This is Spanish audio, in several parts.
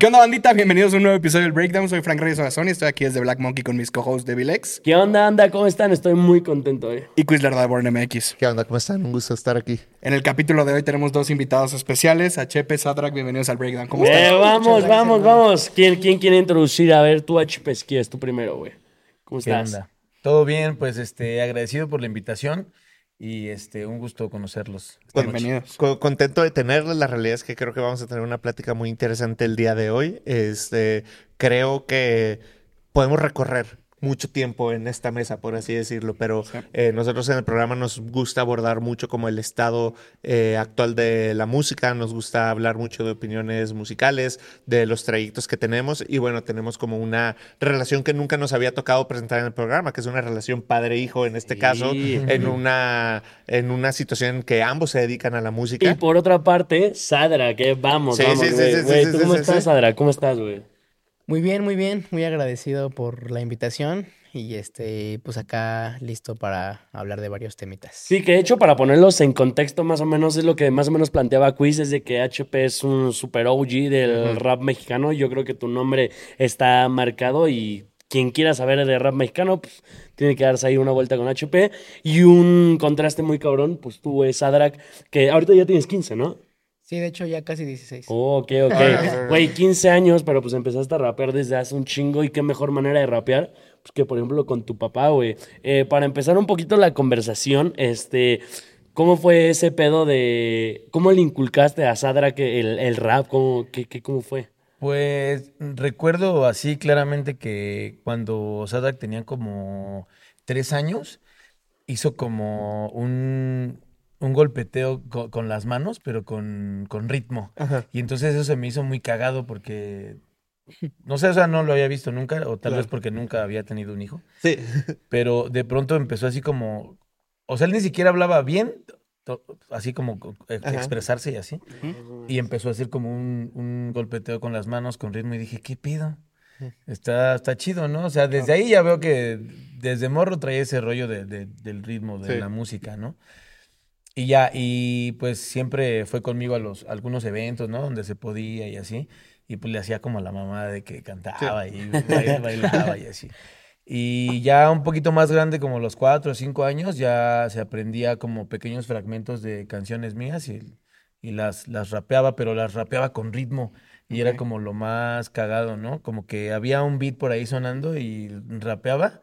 ¿Qué onda, bandita? Bienvenidos a un nuevo episodio del Breakdown. Soy Frank Reyes Ogazón y estoy aquí desde Black Monkey con mis co-hosts de Vilex ¿Qué onda, anda? ¿Cómo están? Estoy muy contento hoy. y Quizler de Born MX. ¿Qué onda? ¿Cómo están? Un gusto estar aquí. En el capítulo de hoy tenemos dos invitados especiales, a Chepe Sadrak. Bienvenidos al Breakdown. ¿Cómo Eh, están? vamos, vamos, vamos. ¿Quién, ¿Quién quiere introducir? A ver, tú, HP, si quieres, tú primero, güey. ¿Cómo ¿Qué estás? onda? Todo bien, pues este, agradecido por la invitación y este, un gusto conocerlos. Bienvenidos. Co- contento de tenerles. La realidad es que creo que vamos a tener una plática muy interesante el día de hoy. Este, creo que podemos recorrer mucho tiempo en esta mesa, por así decirlo, pero eh, nosotros en el programa nos gusta abordar mucho como el estado eh, actual de la música, nos gusta hablar mucho de opiniones musicales, de los trayectos que tenemos y bueno, tenemos como una relación que nunca nos había tocado presentar en el programa, que es una relación padre-hijo en este Sí. caso, en una, en una situación en que ambos se dedican a la música. Y por otra parte, Sadra, que vamos, Sí, vamos, sí, sí, güey. sí, Güey, sí, ¿tú cómo estás. Sadra? ¿Cómo estás, güey? Muy bien, muy bien, muy agradecido por la invitación y este, pues acá listo para hablar de varios temitas. Sí, que de hecho, para ponerlos en contexto, más o menos es lo que más o menos planteaba Quiz, es de que HP es un super OG del rap mexicano. Yo creo que tu nombre está marcado y quien quiera saber de rap mexicano, pues tiene que darse ahí una vuelta con HP. Y un contraste muy cabrón, pues tú, güey, Sadrak, que ahorita ya tienes 15, ¿no? Sí, de hecho ya casi 16. Oh, ok, ok. Güey, 15 años, pero pues empezaste a rapear desde hace un chingo. ¿Y qué mejor manera de rapear? Pues que, por ejemplo, con tu papá, güey. Eh, para empezar un poquito la conversación, este... ¿Cómo fue ese pedo de... ¿Cómo le inculcaste a Sadra que el, el rap? ¿Cómo, qué, qué, ¿Cómo fue? Pues recuerdo así claramente que cuando Sadak tenía como tres años, hizo como un, un golpeteo co- con, las manos, pero con, con ritmo. Y entonces eso se me hizo muy cagado porque, no sé, o sea, no lo había visto nunca, o tal vez porque nunca había tenido un hijo. Sí. pero de pronto empezó así como, o sea, él ni siquiera hablaba bien, to- así como co- e- Ajá. expresarse y así, y empezó a hacer como un, un golpeteo con las manos, con ritmo, y dije, ¿qué pido? Está, está chido, ¿no? O sea, desde ahí ya veo que desde morro traía ese rollo de, de- del ritmo, de Sí. la música, ¿no? Y ya, y pues siempre fue conmigo a los a algunos eventos, ¿no? Donde se podía y así. Y pues le hacía como a la mamá de que cantaba y bail- bailaba y así. Y ya un poquito más grande, como los cuatro o cinco años, ya se aprendía como pequeños fragmentos de canciones mías y, y las, las rapeaba, pero las rapeaba con ritmo. Y era como lo más cagado, ¿no? Como que había un beat por ahí sonando y rapeaba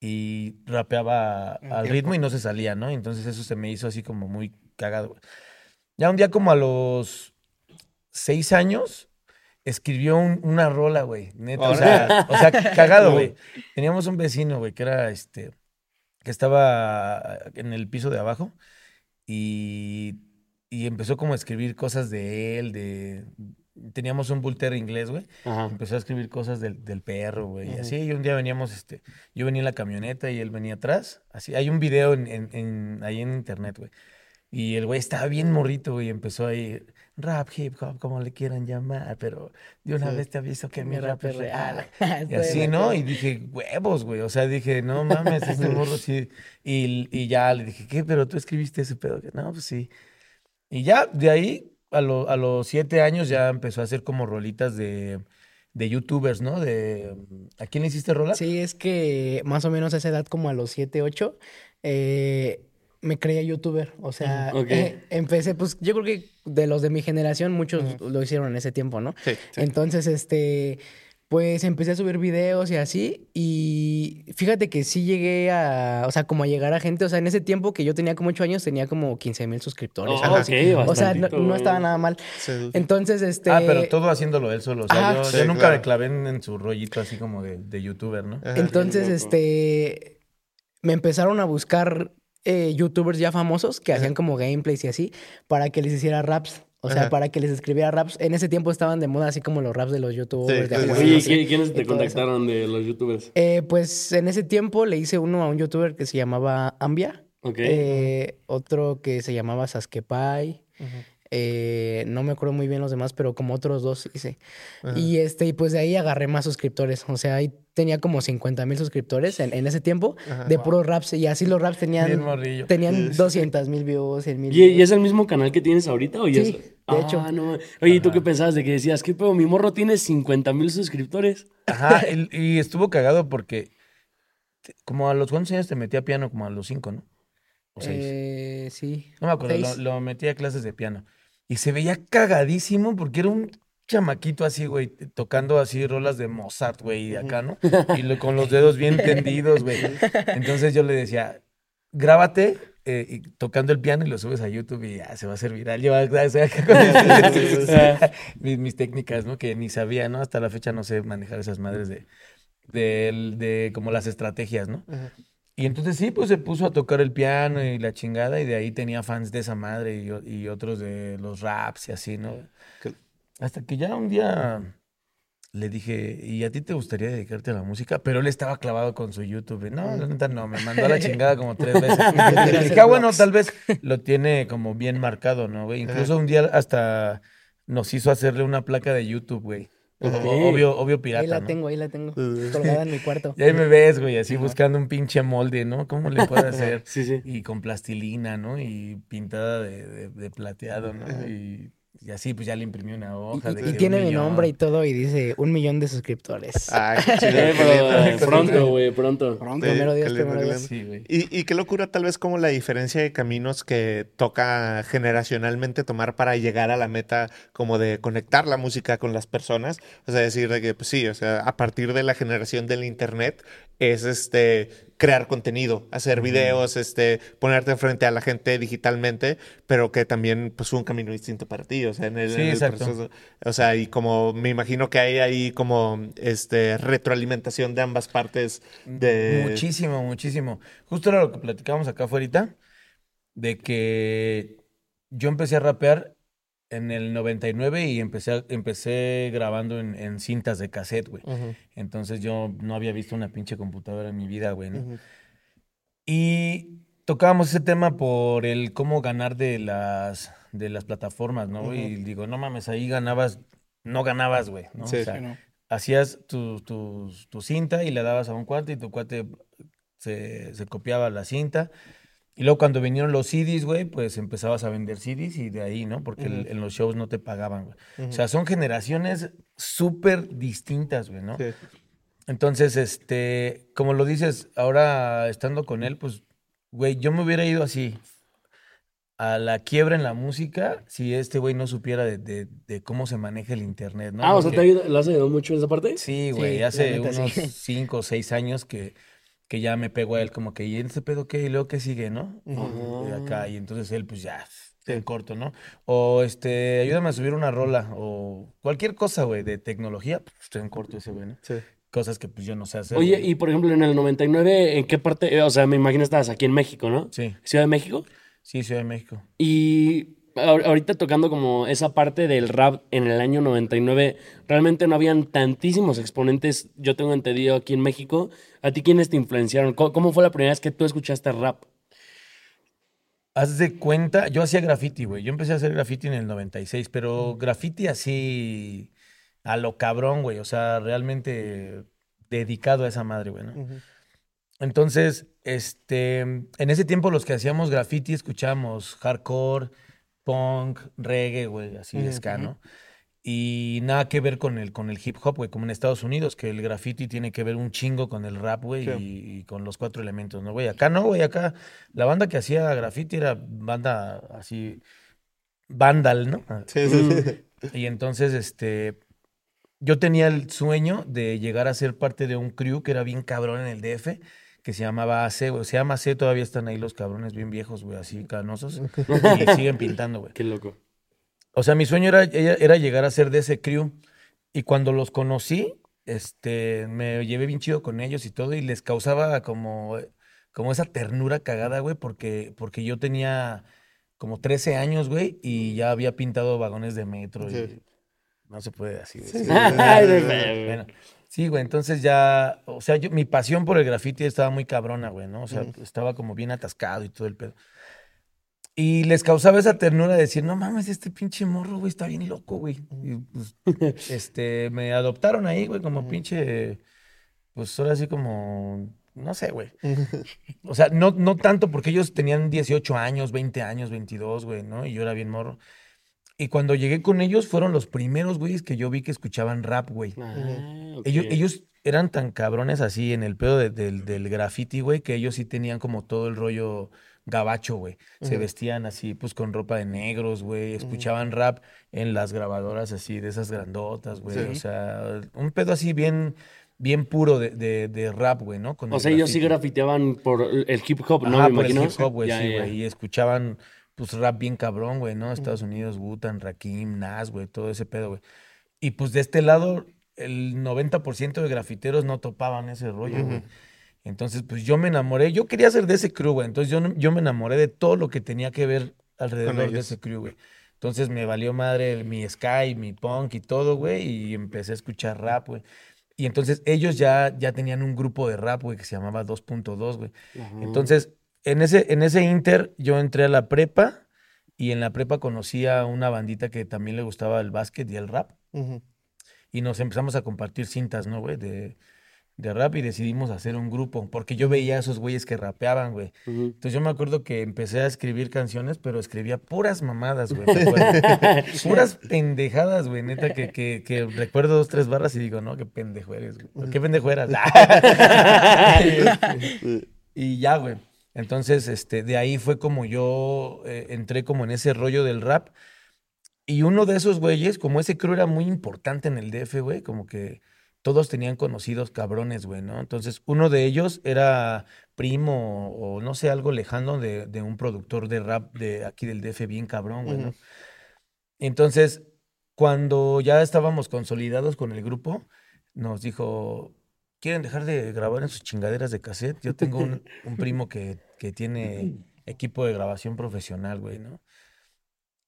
y rapeaba al ritmo y no se salía, ¿no? Entonces eso se me hizo así como muy cagado. Ya un día como a los seis años, escribió un- una rola, güey, neta, o sea, o sea, cagado, güey. Teníamos un vecino, güey, que era este, que estaba en el piso de abajo y, y empezó como a escribir cosas de él, de... Teníamos un bulter inglés, güey. Empezó a escribir cosas del, del perro, güey. Y así, y un día veníamos, este, yo venía en la camioneta y él venía atrás. Así, hay un video en, en, en- ahí en internet, güey. Y el güey estaba bien morrito, güey. Empezó ahí, rap, hip hop, como le quieran llamar, pero de una vez te aviso que mi rap es real. Y así, ¿no? Y dije, huevos, güey. O sea, dije, no mames, este morro sí. Y, y ya le dije, ¿qué? Pero tú escribiste ese pedo. No, pues sí. Y ya, de ahí, a, lo- a los siete años, ya empezó a hacer como rolitas de, de youtubers, ¿no? De, ¿A quién le hiciste rola? Sí, es que más o menos a esa edad, como a los 7, 8, eh, me creía youtuber. O sea, eh, empecé, pues yo creo que de los de mi generación, muchos lo hicieron en ese tiempo, ¿no? Sí, sí. Entonces, este, pues empecé a subir videos y así. Y fíjate que sí llegué a, o sea, como a llegar a gente. O sea, en ese tiempo que yo tenía como 8 años, tenía como 15 mil suscriptores. Oh, algo ok, así. O sea, no, estaba nada mal. Sí. Entonces, este. Ah, pero todo haciéndolo él solo. O sea, Ajá. yo, Sí, yo nunca claro. me clavé en, en su rollito así como de, de youtuber, ¿no? Ajá. Entonces, este, me empezaron a buscar eh, youtubers ya famosos que hacían como gameplays y así para que les hiciera raps. O sea, Ajá. para que les escribiera raps. En ese tiempo estaban de moda así como los raps de los youtubers. Sí, de sí, sí, juegos, Oye, así, ¿qui- ¿quiénes te eso. contactaron de los youtubers? Eh, pues en ese tiempo le hice uno a un youtuber que se llamaba Ambia. Ok. eh, otro que se llamaba Saskepai. eh, no me acuerdo muy bien los demás, pero como otros dos hice. Ajá. Y este, y pues de ahí agarré más suscriptores. O sea, ahí tenía como 50 mil suscriptores en, en ese tiempo Ajá. de puros raps. Y así los raps tenían, tenían 200 mil views, 100 mil ¿Y, y es el mismo canal que tienes ahorita? ¿o ya Sí, es- de hecho. Ah, no. Oye, ¿y tú qué pensabas de que decías? ¿Qué pedo? Mi morro tiene 50 mil suscriptores. Ajá, y, y estuvo cagado porque te- como a los cuántos años te metía piano, como a los cinco, ¿no? O seis. Eh, sí. no me acuerdo, lo, lo metía a clases de piano. Y se veía cagadísimo porque era un chamaquito así, güey, tocando así rolas de Mozart, güey, de acá, ¿no? Y lo- con los dedos bien tendidos, güey. Entonces yo le decía, grábate eh, y tocando el piano y lo subes a YouTube y ya se va a hacer viral. Yo o sea, acá con mis, mis técnicas, ¿no? Que ni sabía, ¿no? Hasta la fecha no sé manejar esas madres de, de, de como las estrategias, ¿no? Y entonces sí, pues se puso a tocar el piano y la chingada y de ahí tenía fans de esa madre y, y otros de los raps y así, ¿no? Que- Hasta que ya un día le dije, ¿y a ti te gustaría dedicarte a la música? Pero él estaba clavado con su YouTube. No, la neta no, me mandó a la chingada como tres veces. Le dije, ah, bueno, tal vez lo tiene como bien marcado, ¿no, güey? Incluso un día hasta nos hizo hacerle una placa de YouTube, güey. Obvio, obvio Ahí pirata, la ¿no? tengo, ahí la tengo. Colgada en mi cuarto. Y ahí me ves, güey, así buscando un pinche molde, ¿no? ¿Cómo le puedo hacer? Sí, sí. Y con plastilina, ¿no? Y pintada de, de- de plateado, ¿no? Y, y así, pues ya le imprimí una hoja. y- de y que un tiene mi nombre y todo y dice un millón de suscriptores. Ay, qué chido, pronto, güey, pronto. Pronto. Sí, Primero Dios, primero Dios. Sí, güey. Y, y qué locura tal vez como la diferencia de caminos que toca generacionalmente tomar para llegar a la meta como de conectar la música con las personas. O sea, decir de que pues sí, o sea, a partir de la generación del internet es este crear contenido, hacer videos, este ponerte frente a la gente digitalmente, pero que también pues fue un camino distinto para ti, o sea, en el, Sí, en el proceso. O sea, y como me imagino que hay ahí como este retroalimentación de ambas partes de Muchísimo, muchísimo. Justo era lo que platicábamos acá afuera, de que yo empecé a rapear en el 99 y empecé, empecé grabando en, en cintas de cassette, güey. Entonces yo no había visto una pinche computadora en mi vida, güey. Y tocábamos ese tema por el cómo ganar de las, de las plataformas, ¿no? güey? Y digo, no mames, ahí ganabas, no ganabas, güey, ¿no? Sí, O sea, Sí, ¿no? hacías tu, tu, tu cinta y le dabas a un cuate y tu cuate se, se copiaba la cinta. Y luego cuando vinieron los CDs, güey, pues empezabas a vender CDs y de ahí, ¿no? Porque el- en los shows no te pagaban, güey. O sea, son generaciones súper distintas, güey, ¿no? Sí. Entonces, este, como lo dices, ahora estando con él, pues, güey, yo me hubiera ido así a la quiebra en la música si este güey no supiera de, de- de cómo se maneja el internet, ¿no? Ah, o sea, ¿te ayudado- ¿lo has ayudado mucho en esa parte? Sí, güey, hace unos sí. cinco o seis años que, que ya me pegó a él como que, ¿y este pedo qué? ¿Y luego qué sigue, no? Y acá, y entonces él, pues ya, en corto, ¿no? O este, ayúdame a subir una rola, o cualquier cosa, güey, de tecnología, pues estoy en corto ese, güey, ¿no? Sí. Cosas que pues yo no sé hacer. Oye, güey. y por ejemplo, en el 99, ¿en qué parte? O sea, me imagino estabas aquí en México, ¿no? Sí, Ciudad de México. sí, Ciudad de México. Y ahorita tocando como esa parte del rap en el año 99, realmente no habían tantísimos exponentes, yo tengo entendido, aquí en México. ¿A ti quiénes te influenciaron? ¿Cómo, cómo fue la primera vez que tú escuchaste rap? Haz de cuenta, yo hacía graffiti, güey. Yo empecé a hacer graffiti en el 96, pero graffiti así a lo cabrón, güey. O sea, realmente dedicado a esa madre, güey. Entonces, este, en ese tiempo los que hacíamos graffiti escuchábamos hardcore, punk, reggae, güey, así Ujú, ska, ¿no? Y nada que ver con el, con el hip hop, güey, como en Estados Unidos, que el graffiti tiene que ver un chingo con el rap, güey, Sí. y, y con los cuatro elementos, ¿no, güey? Acá no, güey, acá la banda que hacía graffiti era banda así, vandal, ¿no? Sí, sí, sí. Y entonces, este, yo tenía el sueño de llegar a ser parte de un crew que era bien cabrón en el DF, que se llamaba AC, güey. Se llama AC, todavía están ahí los cabrones bien viejos, güey, así canosos, y siguen pintando, güey. Qué loco. O sea, mi sueño era, era llegar a ser de ese crew. Y cuando los conocí, este, me llevé bien chido con ellos y todo, y les causaba como, como esa ternura cagada, güey, porque, porque yo tenía como 13 años, güey, y ya había pintado vagones de metro. Sí. Y no se puede así decir. Ay, de feo. Bueno, sí, güey, entonces ya, o sea, yo, mi pasión por el graffiti estaba muy cabrona, güey, ¿no? O sea, estaba como bien atascado y todo el pedo. Y les causaba esa ternura de decir, no mames, este pinche morro, güey, está bien loco, güey. Y pues, este, me adoptaron ahí, güey, como pinche, pues ahora sí como, no sé, güey. O sea, no, no tanto porque ellos tenían 18 años, 20 años, 22, güey, ¿no? Y yo era bien morro. Y cuando llegué con ellos fueron los primeros güeyes que yo vi que escuchaban rap, güey. Ah. Ellos, ellos eran tan cabrones así en el pedo de- del, del graffiti, güey, que ellos sí tenían como todo el rollo gabacho, güey. Se vestían así, pues con ropa de negros, güey. Escuchaban rap en las grabadoras así, de esas grandotas, güey. Sí. O sea, un pedo así bien, bien puro de, de, de rap, güey, ¿no? Con O el sea, ellos sí grafiteaban por el hip hop, ¿no? Ajá, Me por el hip hop, güey, sí, güey. Y escuchaban, pues, rap bien cabrón, güey, ¿no? Estados Unidos, Wu-Tang, Rakim, Nas, güey, todo ese pedo, güey. Y pues de este lado, el 90% de grafiteros no topaban ese rollo, güey. Entonces, pues yo me enamoré. Yo quería ser de ese crew, güey. Entonces yo, yo me enamoré de todo lo que tenía que ver alrededor de ese crew, güey. Entonces me valió madre el- mi sky, mi punk y todo, güey. Y empecé a escuchar rap, güey. Y entonces ellos ya, ya tenían un grupo de rap, güey, que se llamaba 2.2, güey. Entonces, en ese, en ese inter, yo entré a la prepa y en la prepa conocí a una bandita que también le gustaba el básquet y el rap. Ujú. Y nos empezamos a compartir cintas, ¿no, güey? De, de rap y decidimos hacer un grupo. Porque yo veía a esos güeyes que rapeaban, güey. Entonces yo me acuerdo que empecé a escribir canciones, pero escribía puras mamadas, güey. puras pendejadas, güey. Neta, que, que, que recuerdo dos, tres barras y digo, no, qué pendejo eres, güey. ¿Qué pendejo eras? y ya, güey. Entonces, este, de ahí fue como yo eh, entré como en ese rollo del rap. Y uno de esos güeyes, como ese crew era muy importante en el DF, güey, como que todos tenían conocidos cabrones, güey, ¿no? Entonces, uno de ellos era primo o no sé, algo lejano de, de un productor de rap de aquí del DF bien cabrón, güey, ¿no? Entonces, cuando ya estábamos consolidados con el grupo, nos dijo, ¿quieren dejar de grabar en sus chingaderas de cassette? Yo tengo un, un primo que, que tiene equipo de grabación profesional, güey, ¿no?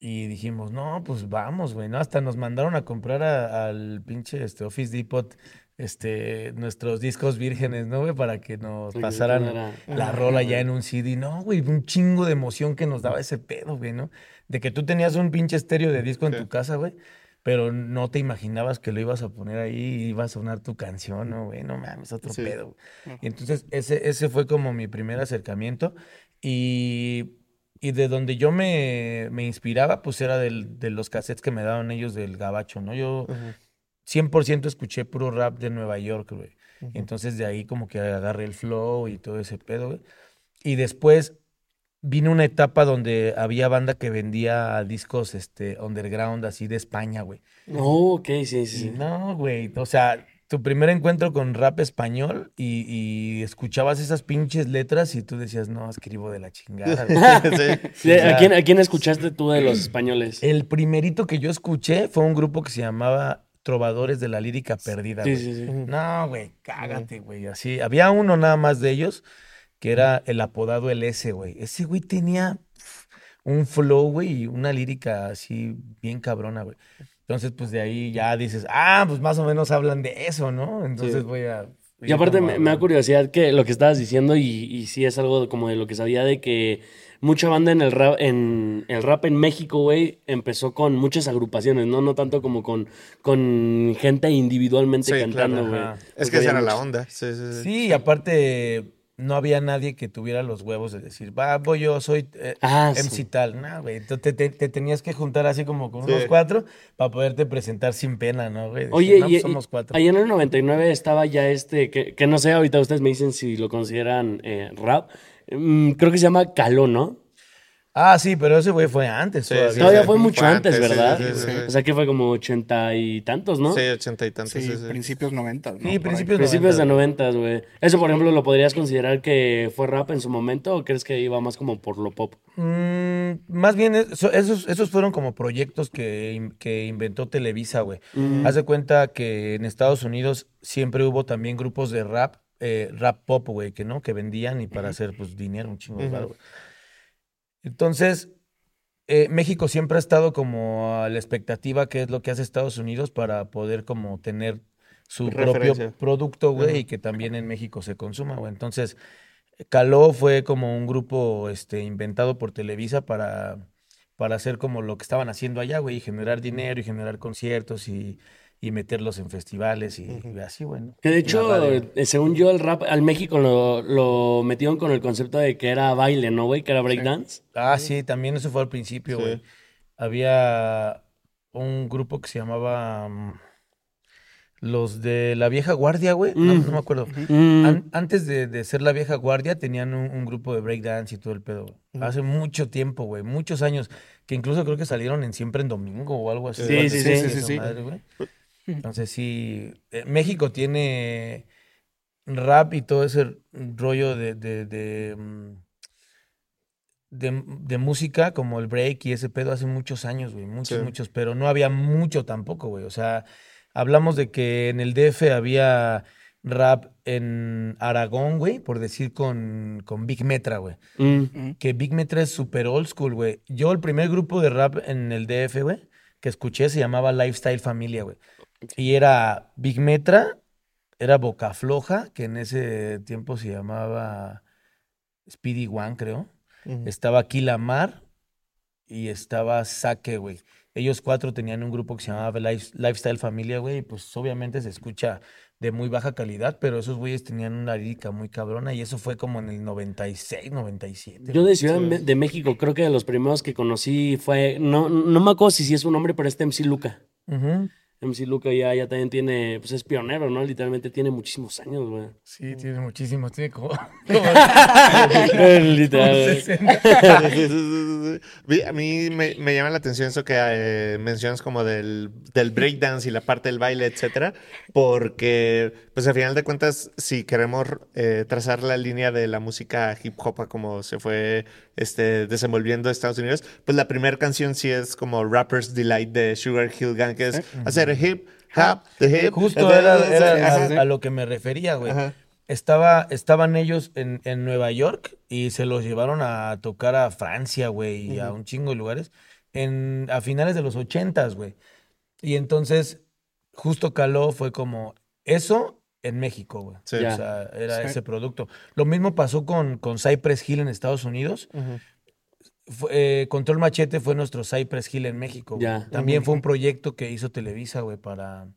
Y dijimos, no, pues vamos, güey, ¿no? Hasta nos mandaron a comprar a- al pinche este, Office Depot este, nuestros discos vírgenes, ¿no, güey? Para que nos pasaran era- la rola ya en un CD. No, güey, un chingo de emoción que nos daba ese pedo, güey, ¿no? De que tú tenías un pinche estéreo de disco en tu casa, güey, pero no te imaginabas que lo ibas a poner ahí y iba a sonar tu canción, ¿no, güey? No mames, otro Sí. pedo. güey. Y entonces ese, ese fue como mi primer acercamiento y, y de donde yo me, me inspiraba, pues era del- de los cassettes que me daban ellos del gabacho, ¿no? Yo Ujú. 100% escuché puro rap de Nueva York, güey. Entonces de ahí como que agarré el flow y todo ese pedo, güey. Y después vino una etapa donde había banda que vendía discos este underground así de España, güey. Oh, ok, sí, sí, Y no, güey, o sea, tu primer encuentro con rap español y, y escuchabas esas pinches letras y tú decías, no, escribo de la chingada. güey". Sí. Sí, o ¿a, quién, ¿A quién escuchaste tú de los españoles? El primerito que yo escuché fue un grupo que se llamaba Trovadores de la Lírica Perdida, Sí, güey. sí, sí. No, güey, cágate, güey. Así, había uno nada más de ellos que era el apodado el S, güey. Ese güey tenía un flow, güey, y una lírica así bien cabrona, güey. Entonces, pues de ahí ya dices, ah, pues más o menos hablan de eso, ¿no? Entonces Sí. voy a. Y aparte me, me da curiosidad que lo que estabas diciendo y, y sí es algo como de lo que sabía de que mucha banda en el rap en el rap en México, güey, empezó con muchas agrupaciones, ¿no? No tanto como con, con gente individualmente Sí, cantando, güey. Es que esa era la onda. Sí, sí, sí. Sí, y aparte no había nadie que tuviera los huevos de decir, va, voy yo, soy eh, Ah, MC sí. tal. No, güey. Tú te, te- te tenías que juntar así como con Sí. unos cuatro para poderte presentar sin pena, ¿no, güey? Decir, Oye, "No, y, pues y- somos cuatro. ahí en el 99 estaba ya este, que, que no sé, ahorita ustedes me dicen si lo consideran eh, rap. Mm, creo que se llama Caló, ¿no? Ah, sí, pero ese güey fue antes Sí, todavía. sí, Todavía sí. fue mucho Fue antes, antes, sí, ¿verdad? sí, sí, sí. O sea que fue como ochenta y tantos, ¿no? Sí, ochenta y tantos. Sí, sí, sí. principios 90. ¿no? Sí, principios Principios de 90. noventas, güey. Eso, por ejemplo, ¿lo podrías considerar que fue rap en su momento o crees que iba más como por lo pop? Mm, más bien, eso- esos, esos fueron como proyectos que, que inventó Televisa, güey. Mm. Haz de cuenta que en Estados Unidos siempre hubo también grupos de rap, eh, rap pop, güey, que no, que vendían y para hacer pues dinero, un chingo de Ujú. Entonces, eh, México siempre ha estado como a la expectativa que es lo que hace Estados Unidos para poder como tener su propio producto, güey, y que también en México se consuma, güey. Entonces, Caló fue como un grupo este, inventado por Televisa para, para hacer como lo que estaban haciendo allá, güey, y generar dinero y generar conciertos y, y meterlos en festivales y, y así, bueno. Que de hecho, eh, según yo, el rap al México lo, lo metieron con el concepto de que era baile, ¿no, güey? Que era breakdance. Ah, sí, también eso fue al principio, Sí. güey. Había un grupo que se llamaba mm, los de la vieja guardia, güey. No, Mm. no me acuerdo. Mm. An- antes de, de ser la vieja guardia, tenían un, un grupo de breakdance y todo el pedo. güey. Hace mucho tiempo, güey. Muchos años. Que incluso creo que salieron en Siempre en Domingo o algo así. Sí, sí, sí, sí, sí. madre. Entonces sí. eh, México tiene rap y todo ese rollo de, de, de, mm, de, de música como el break y ese pedo hace muchos años, güey. Muchos, Sí. muchos. Pero no había mucho tampoco, güey. O sea, hablamos de que en el DF había rap en Aragón, güey, por decir con, con Big Metra, güey. Mm. Que Big Metra es super old school, güey. Yo el primer grupo de rap en el DF, güey, que escuché se llamaba Lifestyle Familia, güey. Y era Big Metra, era Boca Floja, que en ese tiempo se llamaba Speedy One, creo. Estaba Kilamar y estaba Saque, güey. Ellos cuatro tenían un grupo que se llamaba Life- Lifestyle Familia, güey. y Pues obviamente se escucha de muy baja calidad, pero esos güeyes tenían una lírica muy cabrona y eso fue como en el 96, 97. Yo de Ciudad de- de México, creo que de los primeros que conocí fue. No, no me acuerdo si sí es un nombre, pero este MC Luca. Ujú. MC Luca ya, ya también tiene. Pues es pionero, ¿no? Literalmente tiene muchísimos años, güey. Sí, tiene muchísimos, tiene como... Literal. güey. 60. Sí, sí, sí, sí, sí. Vi- A mí me, me llama la atención eso que eh, mencionas como del, del breakdance y la parte del baile, etcétera, porque, pues al final de cuentas, si queremos eh, trazar la línea de la música hip hop como se fue este, desenvolviendo en Estados Unidos, pues la primera canción sí es como Rapper's Delight de Sugar Hill Gang, que es hacer hip, hop, the hip. Justo era, era a, a lo que me refería, güey. Estaba, estaban ellos en, en Nueva York y se los llevaron a tocar a Francia, güey, y a un chingo de lugares en, a finales de los ochentas, güey. Y entonces, justo caló fue como eso en México, güey. Sí. O sea, era Sí. ese producto. Lo mismo pasó con, con Cypress Hill en Estados Unidos. Fue- eh, Control Machete fue nuestro Cypress Hill en México. güey. También fue un proyecto que hizo Televisa, güey, para,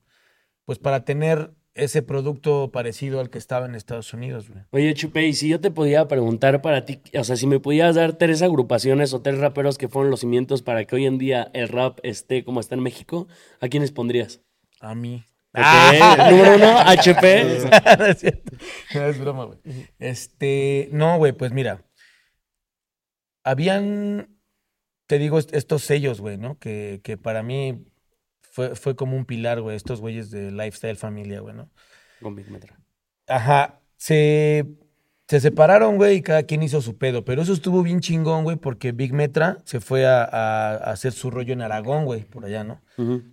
pues para tener ese producto parecido al que estaba en Estados Unidos, güey. Oye, Chupe, y si yo te podía preguntar para ti, o sea, si me pudieras dar tres agrupaciones o tres raperos que fueron los cimientos para que hoy en día el rap esté como está en México, ¿a quiénes pondrías? A mí. Ok, Número uno, HP. no es cierto. No, es broma, güey. Este, no, güey, pues mira. Habían, te digo, est- estos sellos, güey, ¿no? Que, que para mí fue, fue como un pilar, güey, estos güeyes de Lifestyle Familia, güey, ¿no? Con Big Metra. Ajá, se, se separaron, güey, y cada quien hizo su pedo. Pero eso estuvo bien chingón, güey, porque Big Metra se fue a, a- a hacer su rollo en Aragón, güey, por allá, ¿no? Ujú.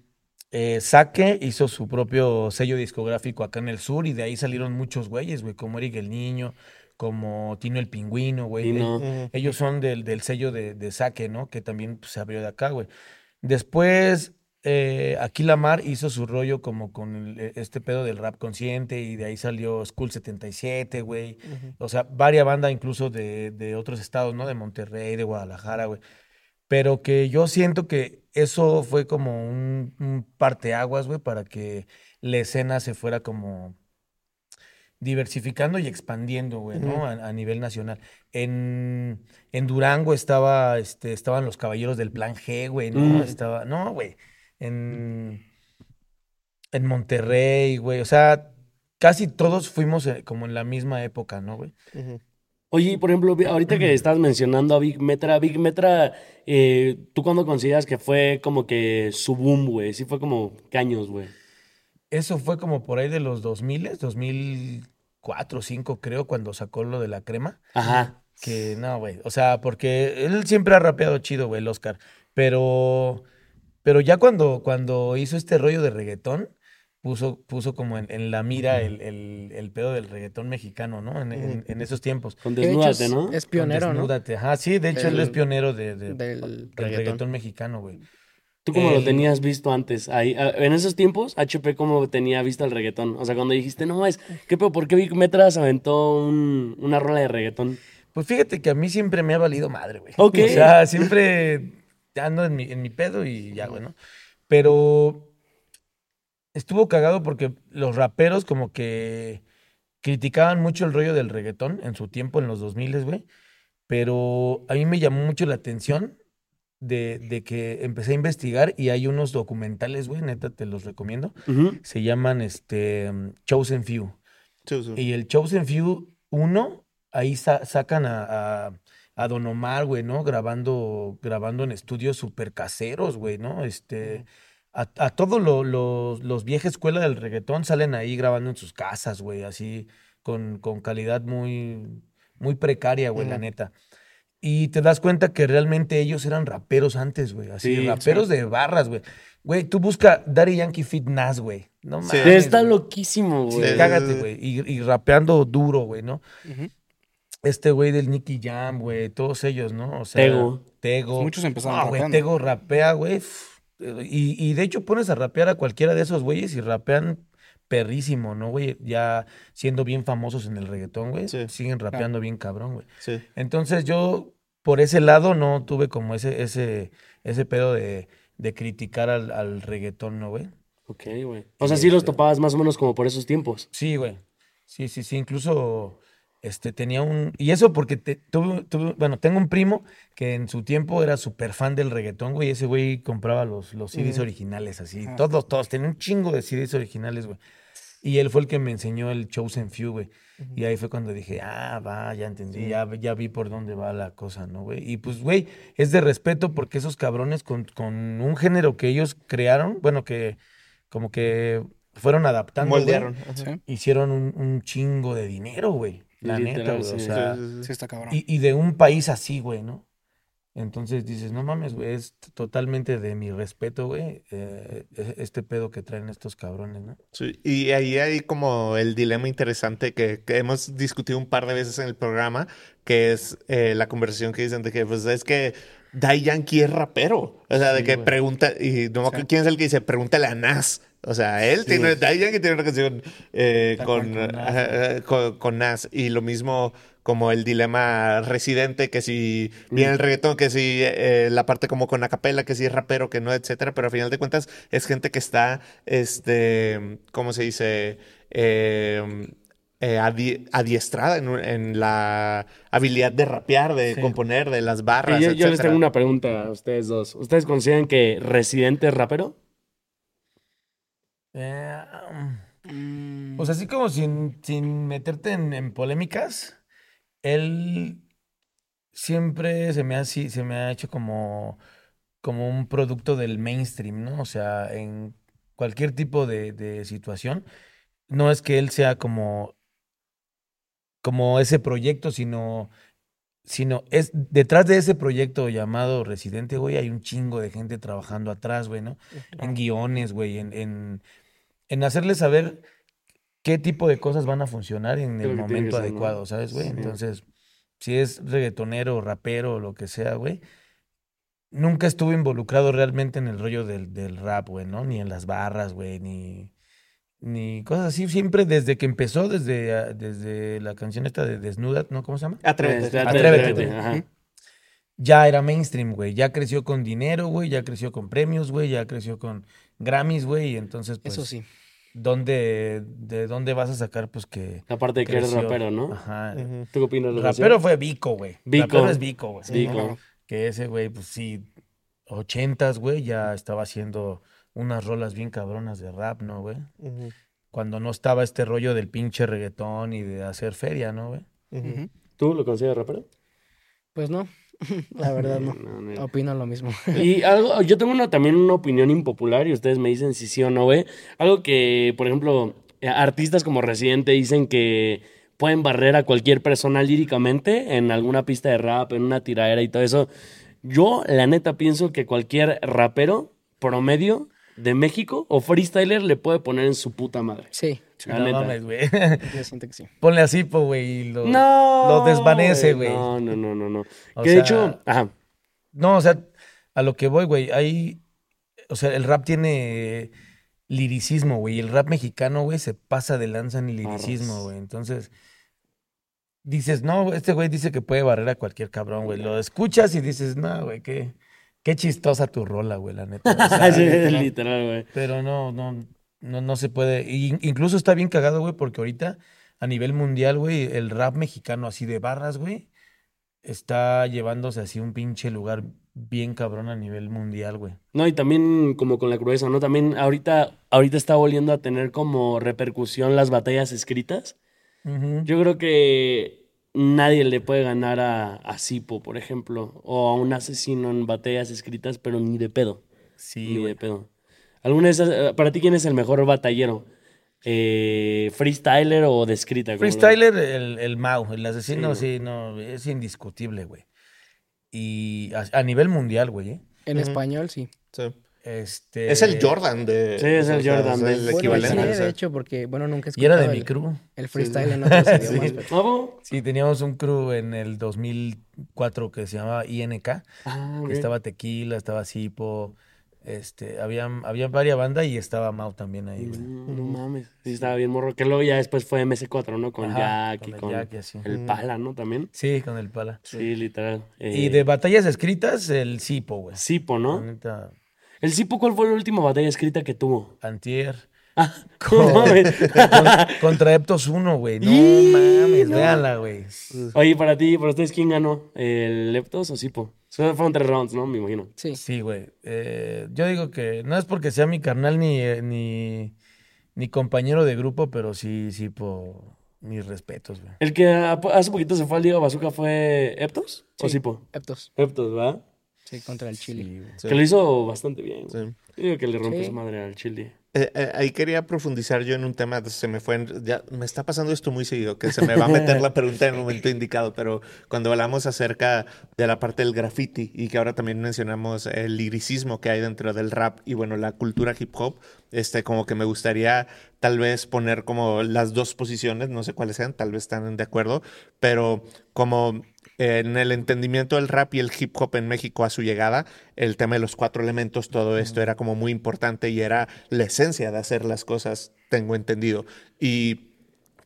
Eh, Saque hizo su propio sello discográfico acá en el sur y de ahí salieron muchos güeyes, güey, como Eric el Niño, como Tino el Pingüino, güey. Tino. Eh, ellos son del, del sello de, de Saque, ¿no? Que también pues, se abrió de acá, güey. Después, eh, aquí Lamar hizo su rollo como con el- eh, este pedo del rap consciente y de ahí salió School 77, güey. O sea, varias bandas incluso de, de otros estados, ¿no? De Monterrey, de Guadalajara, güey. Pero que yo siento que eso fue como un, un parteaguas, güey, para que la escena se fuera como diversificando y expandiendo, güey, ¿no? A, a nivel nacional. En, en Durango estaba, este, estaban los caballeros del Plan G, güey, ¿no? Mm. Estaba, no, güey. En, en Monterrey, güey. O sea, casi todos fuimos eh, como en la misma época, ¿no, güey? Ujú. Oye, por ejemplo, ahorita que estás mencionando a Big Metra, Big Metra, eh, ¿tú cuándo consideras que fue como que su boom, güey? Sí fue como ¿qué años, güey. Eso fue como por ahí de los 2000, 2004, 2005 creo, cuando sacó lo de la crema. Ajá. Que no, güey. O sea, porque él siempre ha rapeado chido, güey, el Oscar. Pero, pero ya cuando, cuando hizo este rollo de reggaetón, puso, puso como en, en la mira el, el, el pedo del reggaetón mexicano, ¿no? En, en- en esos tiempos. Con de Desnúdate, es, ¿no? es Con pionero, ¿no? Desnúdate. Ajá, sí, de hecho él es pionero de, de- del del reggaetón. reggaetón mexicano, güey. ¿Tú cómo lo El- tenías visto antes? Ahí, ah, en esos tiempos, HP, ¿cómo tenía visto el reggaetón? O sea, cuando dijiste, no, es, ¿qué pedo? ¿Por qué Big Metra se aventó un- una rola de reggaetón? Pues fíjate que a mí siempre me ha valido madre, güey. Ok. O sea, siempre ando en mi, en mi pedo y ya, güey, ¿no? Pero estuvo cagado porque los raperos como que criticaban mucho el rollo del reggaetón en su tiempo, en los 2000, güey. Pero a mí me llamó mucho la atención de, de que empecé a investigar y hay unos documentales, güey, neta, te los recomiendo. Se llaman este, Chosen Few. Sí. Y el Chosen Few 1, ahí sa- sacan a, a, a Don Omar, güey, ¿no? Grabando, grabando en estudios súper caseros, güey, ¿no? Este, a, a todos lo- los, los vieja escuela del reggaetón salen ahí grabando en sus casas, güey, así, con, con calidad muy, muy precaria, güey, la neta. Y te das cuenta que realmente ellos eran raperos antes, güey, así, Sí, raperos de barras, güey. Güey, tú busca Daddy Yankee Fit Nas, güey. No Sí. mames. Está loquísimo, güey. sí, Cágate, güey. Y, y rapeando duro, güey, ¿no? Este güey del Nicky Jam, güey, todos ellos, ¿no? O sea, Tego. Tego. Muchos empezaron Ah, güey, rapeando. Tego rapea, güey. F- Y, y de hecho pones a rapear a cualquiera de esos güeyes y rapean perrísimo, ¿no, güey? Ya siendo bien famosos en el reggaetón, güey. Sí. Siguen rapeando bien cabrón, güey. Sí. Entonces yo, por ese lado, no tuve como ese, ese, ese pedo de, de criticar al, al reggaetón, ¿no, güey? Ok, güey. O sea, sí los topabas más o menos como por esos tiempos. Sí, güey. Sí, sí, sí. Incluso este, tenía un. Y eso porque te- tuve, tuve- bueno, tengo un primo que en su tiempo era súper fan del reggaetón, güey. Ese güey compraba los, los CDs originales, así. Ah. Todos, todos. Tenía un chingo de CDs originales, güey. Y él fue el que me enseñó el Chosen Few, güey. Y ahí fue cuando dije, ah, va, ya entendí, ya, ya vi por dónde va la cosa, ¿no, güey? Y pues, güey, es de respeto porque esos cabrones con, con un género que ellos crearon, bueno, que como que fueron adaptando, Moldearon. Hicieron un, un chingo de dinero, güey. La neta, güey. O sea, Sí, sí, sí. sí está cabrón. y, y de un país así, güey, ¿no? Entonces dices, no mames, güey, es totalmente de mi respeto, güey, eh, e- este pedo que traen estos cabrones, ¿no? Sí, y ahí hay como el dilema interesante que, que hemos discutido un par de veces en el programa, que es eh, la conversación que dicen de que, pues, es que Dai Yankee es rapero. O sea, de Sí, que güey. pregunta, y no quién es el que dice, pregúntale a Nas. O sea, él tiene, Dai Yankee tiene una canción eh, con, con Nas, ajá, con, con Nas. Y lo mismo como el dilema residente, que si viene el reggaetón, que si eh, la parte como con acapela, que si es rapero, que no, etcétera. Pero al final de cuentas es gente que está, este, ¿cómo se dice? Eh, eh, adi- adiestrada en, la habilidad de rapear, de Sí. componer, de las Y barras, yo, yo les tengo una pregunta a ustedes dos. ¿Ustedes consideran que Residente es rapero? Eh, Mm, Pues así como sin, sin meterte en, en polémicas, él siempre se me ha, se me ha hecho como, como un producto del mainstream, ¿no? O sea, en cualquier tipo de, de situación, no es que él sea como, como ese proyecto, sino, sino es detrás de ese proyecto llamado Residente, güey, hay un chingo de gente trabajando atrás, güey, ¿no? En guiones, güey, en, en, en hacerles saber qué tipo de cosas van a funcionar en Creo el momento ser, ¿no? adecuado, ¿sabes, güey? Sí. Entonces, si es reggaetonero, rapero, o lo que sea, güey, nunca estuve involucrado realmente en el rollo del, del rap, güey, ¿no? Ni en las barras, güey, ni, ni cosas así. Siempre desde que empezó, desde, ah, desde la canción esta de Desnuda, ¿no? ¿Cómo se llama? Atrévete. Atrévete, güey. Ajá. ya era mainstream, güey. Ya creció con dinero, güey. Ya creció con premios, güey. Ya creció con Grammys, güey. Y entonces, pues, Eso sí. ¿dónde, ¿de dónde vas a sacar, pues, que Aparte de que eres rapero, ¿no? Ajá. Ujú. ¿Tú qué opinas? Lucas? Rapero fue Vico, güey. Vico. Rapero es Vico, güey. Vico. claro. Que ese güey, pues sí, ochentas, güey, ya estaba haciendo unas rolas bien cabronas de rap, ¿no, güey? Cuando no estaba este rollo del pinche reggaetón y de hacer feria, ¿no, güey? ¿Tú lo consideras rapero? Pues no, la verdad no. No, no. Opino lo mismo. Y algo, yo tengo una, también una opinión impopular y ustedes me dicen si sí o no, güey. Algo que, por ejemplo, eh, artistas como Residente dicen que pueden barrer a cualquier persona líricamente en alguna pista de rap, en una tiradera y todo eso. Yo, la neta, pienso que cualquier rapero promedio de México o freestyler le puede poner en su puta madre. Sí, La no neta. mames, güey. sí. Ponle así, po, güey, y lo, No. lo desvanece, güey. No, no, no, no, no. O que de hecho, ajá. No, o sea, a lo que voy, güey, hay, o sea, el rap tiene liricismo, güey, y el rap mexicano, güey, se pasa de lanza en el liricismo, güey. Entonces, dices, no, este güey dice que puede barrer a cualquier cabrón, güey. Lo escuchas y dices, no, güey, qué, qué chistosa tu rola, güey, la neta. O sea, Sí, literal, güey. pero no, no, No, no se puede. y incluso está bien cagado, güey, porque ahorita a nivel mundial, güey, el rap mexicano así de barras, güey, está llevándose así un pinche lugar bien cabrón a nivel mundial, güey. No, y también como con la crudeza, ¿no? También ahorita, ahorita está volviendo a tener como repercusión las batallas escritas. Yo creo que nadie le puede ganar a, a Sipo, por ejemplo, o a un asesino en batallas escritas, pero ni de pedo. Sí, Ni de pedo. ¿Alguna de esas- eh, para ti, ¿quién es el mejor batallero? Eh, ¿Freestyler o de escrita? Freestyler, el, el Mau, el asesino, sí, no, es indiscutible, güey. Y a, a nivel mundial, güey. ¿eh? En español, sí. Sí. Este, Es el Jordan de. Sí, es el o sea, Jordan es del- el Bueno, sí, equivalente. o de hecho, porque, bueno, nunca he Y era de escuchado mi el- crew. El freestyle en otros idiomas. pero- ¿A poco? Sí, teníamos un crew en el 2004 que se llamaba INK. Ah, que estaba Tequila, estaba Sipo, este, había, había varias bandas y estaba Mau también ahí, güey. Mm, No mames. Sí, estaba bien morro. Que luego ya después fue MC4, ¿no? Con Ajá, Jack y con el con Jack y así. el Pala, ¿no? También. Sí, con el pala. Sí, literal. Y Eh, de batallas escritas, el Sipo, güey. Sipo, La ¿no? neta, ¿El Sipo cuál fue la última batalla escrita que tuvo? Antier. Ah, mames. Con- contra Eptos 1, güey. No Y- mames, no. güey. Oye, para ti, para ustedes, ¿quién ganó? ¿El Leptos o Sipo? Solo Fueron tres rounds, ¿no? Me imagino. Sí. Sí, güey. Eh, yo digo que no es porque sea mi carnal ni, eh, ni, ni compañero de grupo, pero sí, sí, por mis respetos, güey. ¿El que hace poquito se fue al Liga Bazooka fue Eptos o Sí. Sipo? Eptos. Eptos, ¿verdad? Sí, contra el Chile. Sí. Que lo hizo bastante bien. Sí. Yo Digo que le rompió Sí. su madre al Chile. Eh, eh, ahí quería profundizar yo en un tema, se me fue, en- ya me está pasando esto muy seguido, que se me va a meter la pregunta en el momento indicado, pero cuando hablamos acerca de la parte del graffiti y que ahora también mencionamos el liricismo que hay dentro del rap y bueno, la cultura hip hop, este, como que me gustaría tal vez poner como las dos posiciones, no sé cuáles sean, tal vez están de acuerdo, pero como en el entendimiento del rap y el hip hop en México a su llegada, el tema de los cuatro elementos, todo esto era como muy importante y era la esencia de hacer las cosas, tengo entendido. Y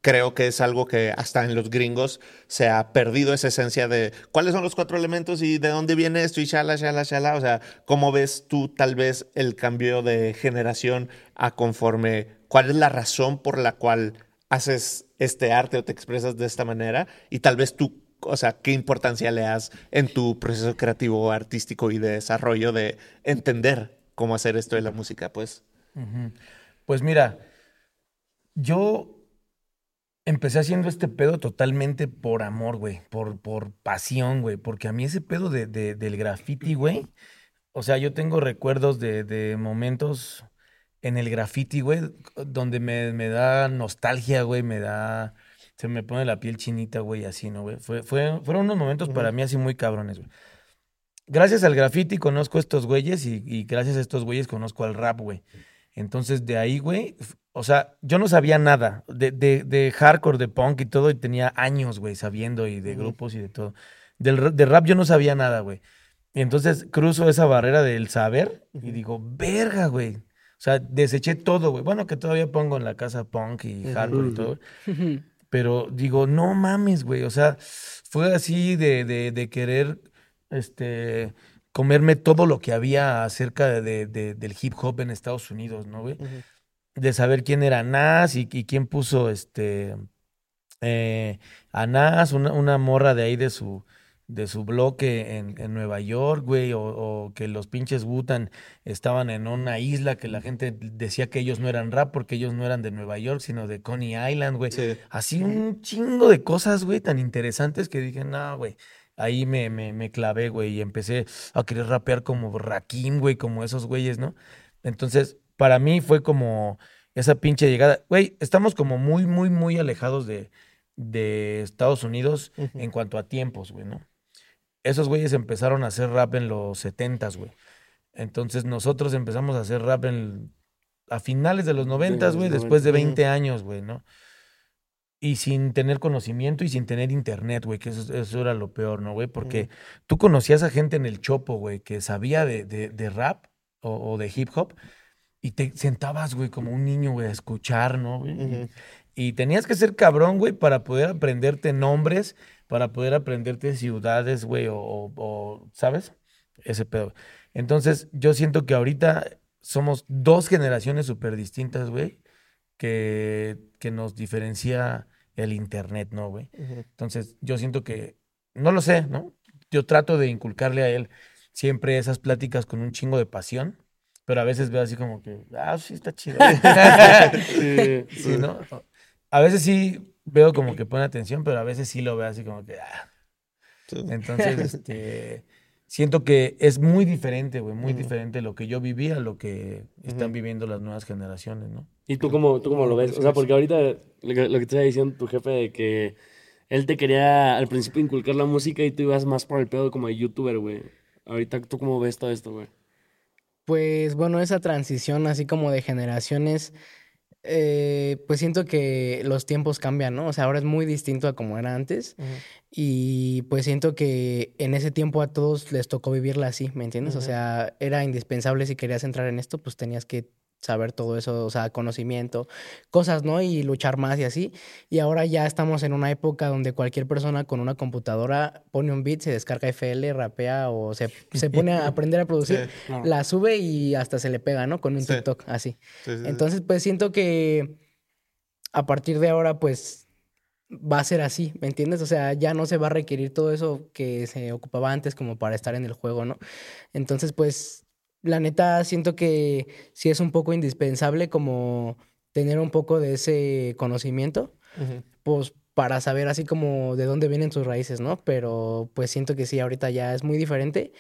creo que es algo que hasta en los gringos se ha perdido esa esencia de cuáles son los cuatro elementos y de dónde viene esto y shala, shala, shala. O sea, ¿cómo ves tú tal vez el cambio de generación a conforme? ¿Cuál es la razón por la cual haces este arte o te expresas de esta manera? Y tal vez tú, o sea, ¿qué importancia le das en tu proceso creativo, artístico y de desarrollo de entender cómo hacer esto de la música? Pues. Pues mira, yo empecé haciendo este pedo totalmente por amor, güey, por, por pasión, güey, porque a mí ese pedo de, de- del graffiti, güey, o sea, yo tengo recuerdos de, de momentos en el graffiti, güey, donde me, me da nostalgia, güey, me da, se me pone la piel chinita, güey, así, ¿no, güey? Fue, fue, fueron unos momentos para mí así muy cabrones, güey. Gracias al graffiti conozco a estos güeyes y, y gracias a estos güeyes conozco al rap, güey. Entonces, de ahí, güey, o sea, yo no sabía nada de, de, de hardcore, de punk y todo, y tenía años, güey, sabiendo, y de grupos y de todo. Del, de rap yo no sabía nada, güey. Y entonces cruzo esa barrera del saber y digo, verga, güey. O sea, deseché todo, güey. Bueno, que todavía pongo en la casa punk y hardcore y todo. Pero digo, no mames, güey. O sea, fue así de, de, de querer este, comerme todo lo que había acerca de, de- de- del hip hop en Estados Unidos, ¿no, güey? De saber quién era Nas y, y quién puso este eh, a Nas, una, una morra de ahí de su, de su bloque en, en Nueva York, güey, o, o que los pinches Wutan estaban en una isla que la gente decía que ellos no eran rap porque ellos no eran de Nueva York, sino de Coney Island, güey. Sí. Así un chingo de cosas, güey, tan interesantes que dije, no, güey. Ahí me, me, me clavé, güey, y empecé a querer rapear como Rakim, güey, como esos güeyes, ¿no? Entonces, para mí fue como esa pinche llegada. Güey, estamos como muy, muy, muy alejados de, de Estados Unidos en cuanto a tiempos, güey, ¿no? Esos güeyes empezaron a hacer rap en los setentas, güey. Entonces nosotros empezamos a hacer rap en, a finales de los noventas, los güey, después de 90, 20 años, güey, ¿no? Y sin tener conocimiento y sin tener internet, güey, que eso, eso era lo peor, ¿no, güey? Porque tú conocías a gente en el chopo, güey, que sabía de, de- de rap o, o de hip hop y te sentabas, güey, como un niño, güey, a escuchar, ¿no? güey? Y- Y tenías que ser cabrón, güey, para poder aprenderte nombres, para poder aprenderte ciudades, güey, o, o- o, ¿sabes? Ese pedo. Entonces, yo siento que ahorita somos dos generaciones súper distintas, güey, que, que nos diferencia el internet, ¿no, güey? Entonces, yo siento que, no lo sé, ¿no? Yo trato de inculcarle a él siempre esas pláticas con un chingo de pasión, pero a veces veo así como que, ah, sí, está chido. Sí. Sí, ¿no? A veces sí veo como que pone atención, pero a veces sí lo veo así como que, ah. Entonces, este, siento que es muy diferente, güey, muy diferente lo que yo viví a lo que están viviendo las nuevas generaciones, ¿no? ¿Y tú cómo, tú cómo lo ves? O sea, porque ahorita lo que, lo que te estaba diciendo tu jefe de que él te quería al principio inculcar la música y tú ibas más por el pedo como de youtuber, güey. Ahorita, ¿tú cómo ves todo esto, güey? Pues bueno, esa transición así como de generaciones, eh, pues siento que los tiempos cambian, ¿no? O sea, ahora es muy distinto a como era antes y pues siento que en ese tiempo a todos les tocó vivirla así, ¿me entiendes? O sea, era indispensable si querías entrar en esto, pues tenías que saber todo eso, o sea, conocimiento, cosas, ¿no? Y luchar más y así. Y ahora ya estamos en una época donde cualquier persona con una computadora pone un beat, se descarga FL, rapea o se, se pone a aprender a producir, la sube y hasta se le pega, ¿no? Con un Sí. TikTok, así. Sí, sí, sí. Entonces, pues siento que a partir de ahora, pues va a ser así, ¿me entiendes? O sea, ya no se va a requerir todo eso que se ocupaba antes como para estar en el juego, ¿no? Entonces, pues, la neta, siento que sí es un poco indispensable como tener un poco de ese conocimiento, pues para saber así como de dónde vienen tus raíces, ¿no? Pero pues siento que sí, ahorita ya es muy diferente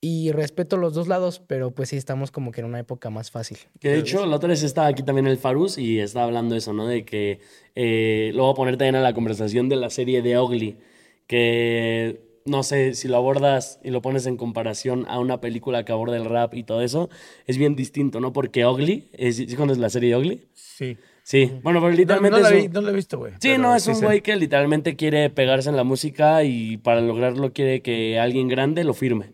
y respeto los dos lados, pero pues sí estamos como que en una época más fácil. Que de hecho, la otra vez estaba aquí también el Farus y estaba hablando eso, ¿no? De que eh, lo voy a poner también a la conversación de la serie de Ugly, que no sé si lo abordas y lo pones en comparación a una película que aborda el rap y todo eso, es bien distinto, ¿no? Porque Ugly, es, ¿sí conoces la serie de Ugly? Sí. Sí, bueno, pero literalmente no la, vi- no la he visto, güey. Sí, no, es sí un güey que literalmente quiere pegarse en la música y para lograrlo quiere que alguien grande lo firme.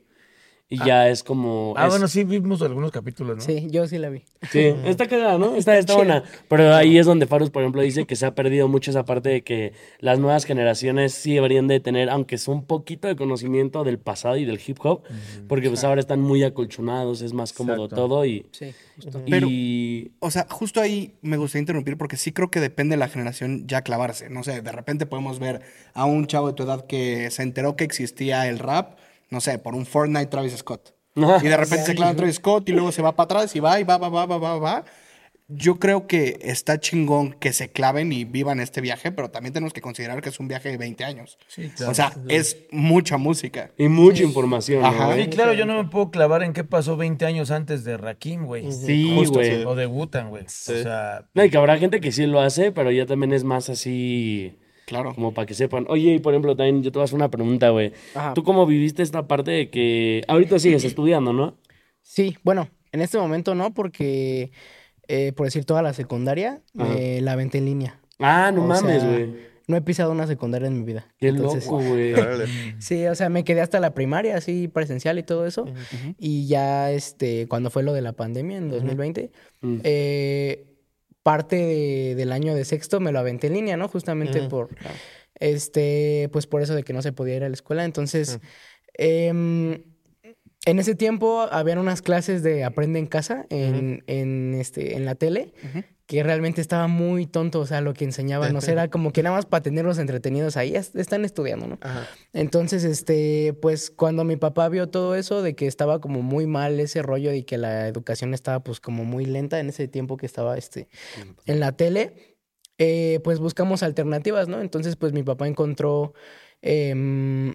Y ya es como... Ah, es- bueno, sí vimos algunos capítulos, ¿no? Sí, yo sí la vi. Sí, está cagada, ¿no? Está, está buena. Pero ahí es donde Farus, por ejemplo, dice que se ha perdido mucho esa parte de que las nuevas generaciones sí deberían de tener, aunque sea un poquito de conocimiento del pasado y del hip hop, porque pues ahora están muy acolchonados, es más cómodo Exacto. todo y... Sí, justo. Pero- O sea, justo ahí me gustaría interrumpir porque sí creo que depende de la generación ya clavarse. No sé, de repente podemos ver a un chavo de tu edad que se enteró que existía el rap, no sé, por un Fortnite Travis Scott. Y de repente se clava Travis Scott y luego se va para atrás y va y va, va, va, va, va, va. Yo creo que está chingón que se claven y vivan este viaje, pero también tenemos que considerar que es un viaje de 20 años. Sí, claro. O sea, es mucha música. y mucha información, ¿no, Ajá. güey? Sí, claro, yo no me puedo clavar en qué pasó 20 años antes de Rakim, güey. Sí, güey. sí. O de Wutan, güey. O sea, No, y que habrá gente que sí lo hace, pero ya también es más así... Claro. Como para que sepan. Oye, y por ejemplo, también yo te voy a hacer una pregunta, güey. ¿Tú cómo viviste esta parte de que ahorita sigues estudiando, no? Sí, bueno, en este momento no, porque, eh, por decir toda la secundaria, eh, la aventé en línea. Ah, no O mames, güey. No he pisado una secundaria en mi vida. Qué Entonces, loco, güey. Sí, o sea, me quedé hasta la primaria, así presencial y todo eso. Y ya, este, cuando fue lo de la pandemia en 2020, Mm. eh, parte de- del año de sexto me lo aventé en línea, ¿no? Justamente por, este, pues por eso de que no se podía ir a la escuela. Entonces, em, en ese tiempo habían unas clases de aprende en casa en, en, este, en la tele. Que realmente estaba muy tonto, o sea, lo que enseñaban, o sea, era como que nada más para tenerlos entretenidos ahí, es- están estudiando, ¿no? Ajá. Entonces, este, pues cuando mi papá vio todo eso, de que estaba como muy mal ese rollo y que la educación estaba pues como muy lenta en ese tiempo que estaba este, en la tele, eh, pues buscamos alternativas, ¿no? Entonces, pues mi papá encontró em,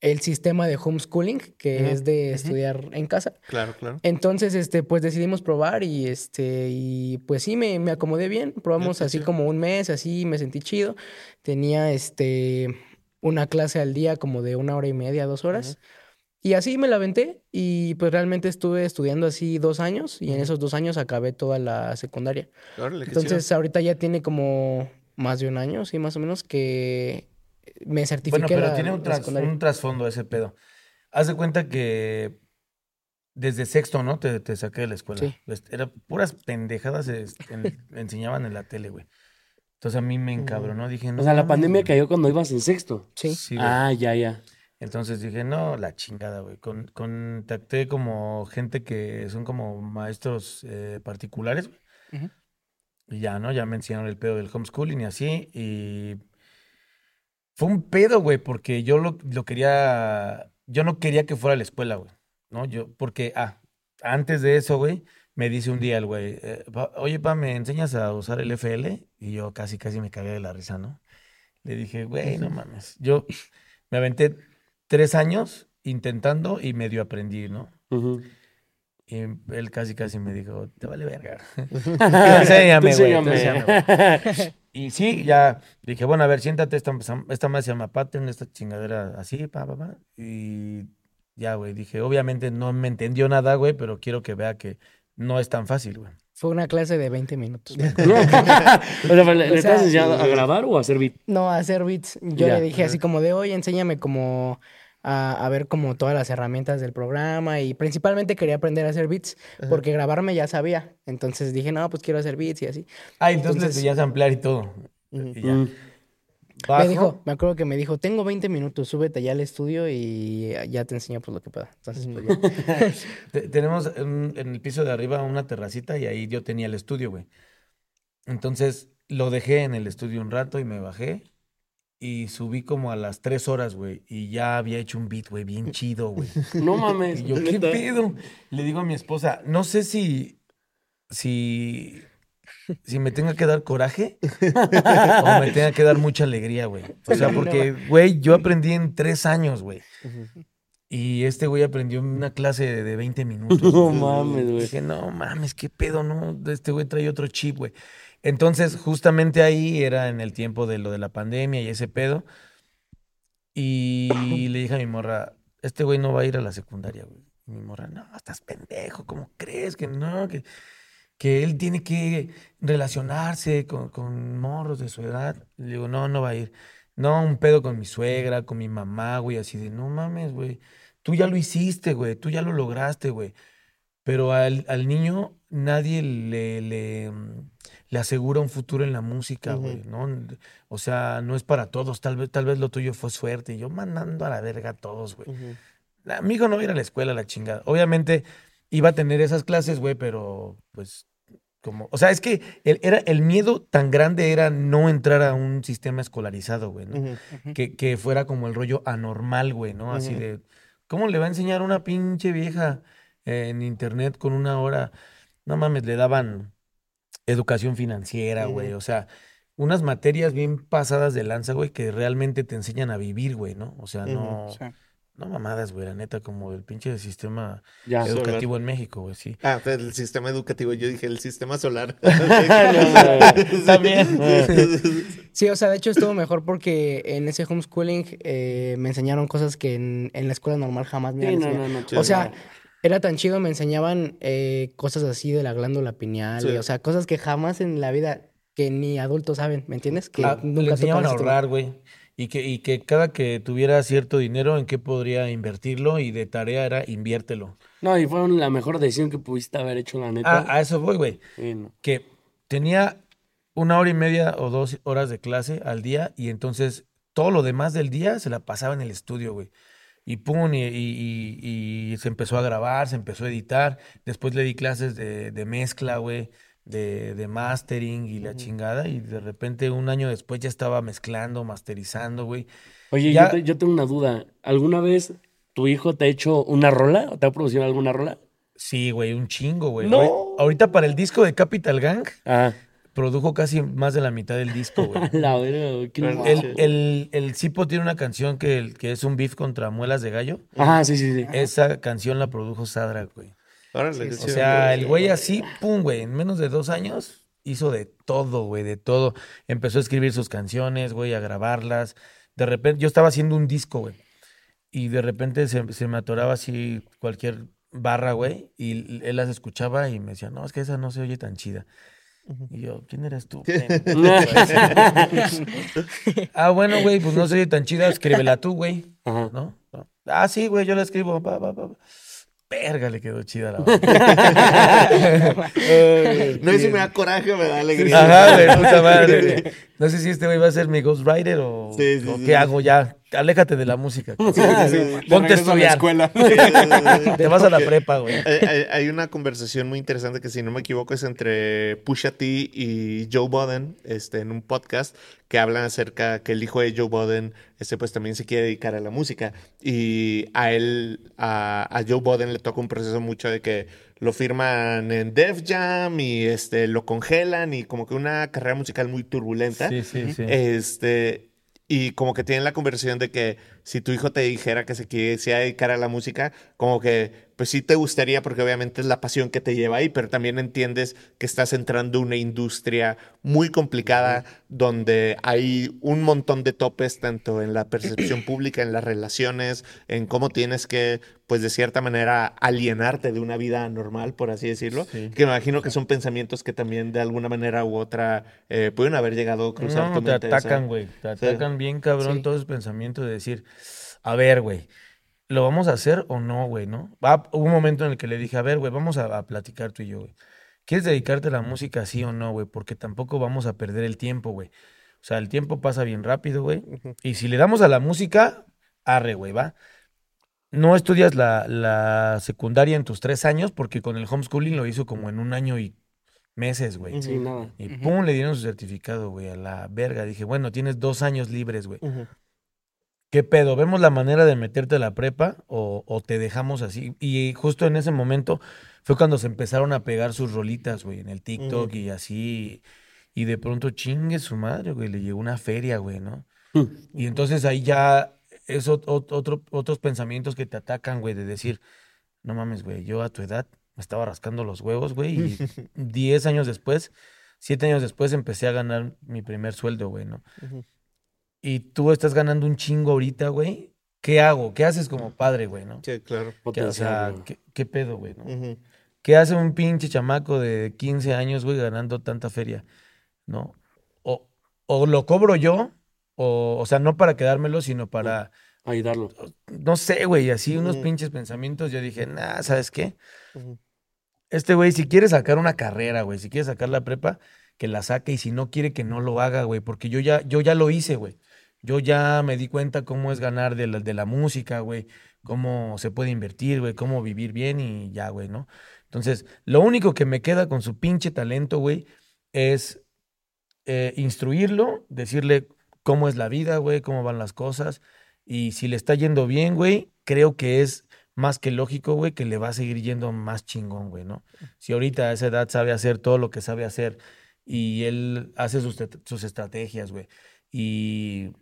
el sistema de homeschooling, que es de estudiar en casa. Claro, claro. Entonces, este, pues decidimos probar y este, y pues sí, me, me acomodé bien. Probamos así como un mes, así me sentí chido. Tenía este una clase al día como de una hora y media, dos horas. Y así me la aventé y pues realmente estuve estudiando así dos años y en esos dos años acabé toda la secundaria. Órale, Entonces ahorita ya tiene como más de un año, sí, más o menos, que me certifiqué bueno, pero la- tiene un, tras- un trasfondo ese pedo. Haz de cuenta que desde sexto, ¿no? Te, te saqué de la escuela. Sí. Pues, Era puras pendejadas es- en- enseñaban en la tele, güey. Entonces a mí me encabronó. Dije, no O sea, la pandemia güey. cayó cuando ibas en sexto. Sí. Ah, ya, ya. Entonces dije, no, la chingada, güey. Con, contacté como gente que son como maestros eh, particulares, güey. Y ya, ¿no? Ya me enseñaron el pedo del homeschooling y así. Y fue un pedo, güey, porque yo lo, lo quería. Yo no quería que fuera a la escuela, güey. ¿No? Yo, porque, ah, antes de eso, güey, me dice un día el güey, eh, pa- oye, pa, ¿me enseñas a usar el FL? Y yo casi, casi me cagué de la risa, ¿no? Le dije, güey, no mames. Yo me aventé tres años intentando y medio aprendí, ¿no? Ujú. Y él casi, casi me dijo, te vale verga. enséñame, güey. Y sí, ya dije, bueno, a ver, siéntate, esta, esta más se llama pattern, esta chingadera así, pa, pa, pa. Y ya, güey, dije, obviamente no me entendió nada, güey, pero quiero que vea que no es tan fácil, güey. Fue una clase de 20 minutos. o sea, ¿le, O le sea, estás enseñando a grabar o a hacer beat? No, a hacer beats. Yo Ya. le dije así como de, oye, enséñame como a, a ver como todas las herramientas del programa y principalmente quería aprender a hacer beats porque grabarme ya sabía. Entonces dije, no, pues quiero hacer beats y así. Ah, entonces, le Entonces- a ampliar y todo. Y ya. Bajo. Me dijo, me acuerdo que me dijo, tengo 20 minutos, súbete ya al estudio y ya te enseño pues lo que pueda. Entonces, pues ya. Te- tenemos en, en el piso de arriba una terracita y ahí yo tenía el estudio, güey. Entonces lo dejé en el estudio un rato y me bajé y subí como a las tres horas, güey. Y ya había hecho un beat, güey, bien chido, güey. No mames. Y yo, ¿qué neta. pedo? Le digo a mi esposa, no sé si, si, si me tenga que dar coraje o me tenga que dar mucha alegría, güey. O sea, porque, güey, yo aprendí en tres años, güey. Y este güey aprendió en una clase de, de 20 minutos. No mames, güey. Dije, no mames, qué pedo, no. Este güey trae otro chip, güey. Entonces, justamente ahí era en el tiempo de lo de la pandemia y ese pedo. Y le dije a mi morra, este güey no va a ir a la secundaria, güey. Mi morra, no, estás pendejo, ¿cómo crees que no? Que, que él tiene que relacionarse con, con morros de su edad. Le digo, no, no va a ir. No, un pedo con mi suegra, con mi mamá, güey, así de, no mames, güey. Tú ya lo hiciste, güey, tú ya lo lograste, güey. Pero al, al niño nadie le, le, mm, le asegura un futuro en la música, güey, ¿no? O sea, no es para todos. Tal vez, tal vez lo tuyo fue suerte. Y yo mandando a la verga a todos, güey. Mi hijo no iba a ir a la escuela, la chingada. Obviamente iba a tener esas clases, güey, pero pues como... O sea, es que el, era, el miedo tan grande era no entrar a un sistema escolarizado, güey, ¿no? que, que fuera como el rollo anormal, güey, ¿no? Así de, ¿cómo le va a enseñar una pinche vieja en internet con una hora? No mames, le daban educación financiera, güey, o sea, unas materias bien pasadas de lanza, güey, que realmente te enseñan a vivir, güey, ¿no? O sea, no, Sí. no mamadas, güey, la neta, como el pinche sistema Ya. educativo en México, güey, sí. Ah, pues el sistema educativo, yo dije el sistema solar. También. Sí, o sea, de hecho estuvo mejor porque en ese homeschooling eh, me enseñaron cosas que en, en la escuela normal jamás me Sí, no, no. O sea, era tan chido, me enseñaban eh, cosas así de la glándula pineal, Sí. y, o sea, cosas que jamás en la vida, que ni adultos saben, ¿me entiendes? Que Ah, le enseñaban a tema. ahorrar, güey. Y que, y que cada que tuviera cierto dinero, en qué podría invertirlo y de tarea era inviértelo. No, y fue la mejor decisión que pudiste haber hecho, la Ah, neta. a eso voy, güey. Sí, no. Que tenía una hora y media o dos horas de clase al día y entonces todo lo demás del día se la pasaba en el estudio, güey. Y pum, y, y- y- y se empezó a grabar, se empezó a editar. Después le di clases de, de mezcla, güey, de, de mastering y la chingada. Y de repente un año después ya estaba mezclando, masterizando, güey. Oye, Ya- yo, te- yo tengo una duda. ¿Alguna vez tu hijo te ha hecho una rola o te ha producido alguna rola? Sí, güey, un chingo, güey. No. Ahori- Ahorita para el disco de Capital Gang Ah, produjo casi más de la mitad del disco, güey. la güey, qué. El, el, el Cipo tiene una canción que, el- que es un beef contra muelas de gallo. Ajá, sí, sí, sí. Esa canción la produjo Sadra, güey. Órale, Sí, O sea, el güey así, pum, güey, en menos de dos años hizo de todo, güey, de todo. Empezó a escribir sus canciones, güey, a grabarlas. De repente, yo estaba haciendo un disco, güey. Y de repente se, se me atoraba así cualquier barra, güey. Y él las escuchaba y me decía, no, es que esa no se oye tan chida. Y yo, ¿quién eres tú? ah, bueno, güey, pues no se oye tan chida, escríbela tú, güey. ¿No? No. Ah, sí, güey, yo la escribo. Pa, pa, pa. Verga, le quedó chida la No, y si me da coraje, me da alegría. Ajá, güey, puta madre. No sé si este güey va a ser mi Ghost Rider o, Sí, sí, o sí, qué sí. hago ya. Aléjate de la música. Ponte a estudiar. escuela. Te vas a la prepa, güey. Hay, hay- hay una conversación muy interesante que, si no me equivoco, es entre Pusha T y Joe Budden este, en un podcast que hablan acerca que el hijo de Joe Budden este, pues, también se quiere dedicar a la música. Y a él, a, a Joe Budden le toca un proceso mucho de que lo firman en Def Jam y este, lo congelan y como que una carrera musical muy turbulenta. Sí, sí, sí. Este, y como que tienen la conversación de que si tu hijo te dijera que se quisiera dedicar a la música, como que pues sí te gustaría porque obviamente es la pasión que te lleva ahí, pero también entiendes que estás entrando a una industria muy complicada donde hay un montón de topes tanto en la percepción pública, en las relaciones, en cómo tienes que pues de cierta manera alienarte de una vida normal, por así decirlo, Sí. que me imagino que son pensamientos que también de alguna manera u otra eh, pueden haber llegado a cruzar No, tu te mente, sea. atacan, güey. Te Sí. atacan bien cabrón Sí. todos esos pensamientos de decir, a ver, güey, ¿lo vamos a hacer o no, güey, no? Va, hubo un momento en el que le dije, a ver, güey, vamos a, a platicar tú y yo, güey. ¿Quieres dedicarte a la música, sí o no, güey? Porque tampoco vamos a perder el tiempo, güey. O sea, el tiempo pasa bien rápido, güey. Y si le damos a la música, arre, güey, va. No estudias la, la secundaria en tus tres años, porque con el homeschooling lo hizo como en un año y meses, güey. Sí, nada. Y pum, le dieron su certificado, güey, a la verga. Dije, bueno, tienes dos años libres, güey. ¿Qué pedo? ¿Vemos la manera de meterte a la prepa o, o te dejamos así? Y justo en ese momento fue cuando se empezaron a pegar sus rolitas, güey, en el TikTok y así. Y de pronto, chingue su madre, güey, le llegó una feria, güey, ¿no? Y entonces ahí ya es ot- ot- otro, otros pensamientos que te atacan, güey, de decir, no mames, güey, yo a tu edad me estaba rascando los huevos, güey, y 10 años después, 7 años después empecé a ganar mi primer sueldo, güey, ¿no? Ujú. Y tú estás ganando un chingo ahorita, güey. ¿Qué hago? ¿Qué haces como padre, güey, no? Sí, claro. ¿Qué, o sea. ¿qué, qué pedo, güey, no? ¿Qué hace un pinche chamaco de 15 años, güey, ganando tanta feria? ¿No? O, o lo cobro yo, o, o sea, no para quedármelo, sino para, Ayudarlo. no sé, güey, así unos pinches pensamientos. Yo dije, nah, ¿sabes qué? Este güey, si quiere sacar una carrera, güey, si quiere sacar la prepa, que la saque, y si no quiere, que no lo haga, güey, porque yo ya, yo ya lo hice, güey. Yo ya me di cuenta cómo es ganar de la, de la música, güey, cómo se puede invertir, güey, cómo vivir bien y ya, güey, ¿no? Entonces, lo único que me queda con su pinche talento, güey, es eh, instruirlo, decirle cómo es la vida, güey, cómo van las cosas. Y si le está yendo bien, güey, creo que es más que lógico, güey, que le va a seguir yendo más chingón, güey, ¿no? Si ahorita a esa edad sabe hacer todo lo que sabe hacer y él hace sus, sus estrategias, güey, y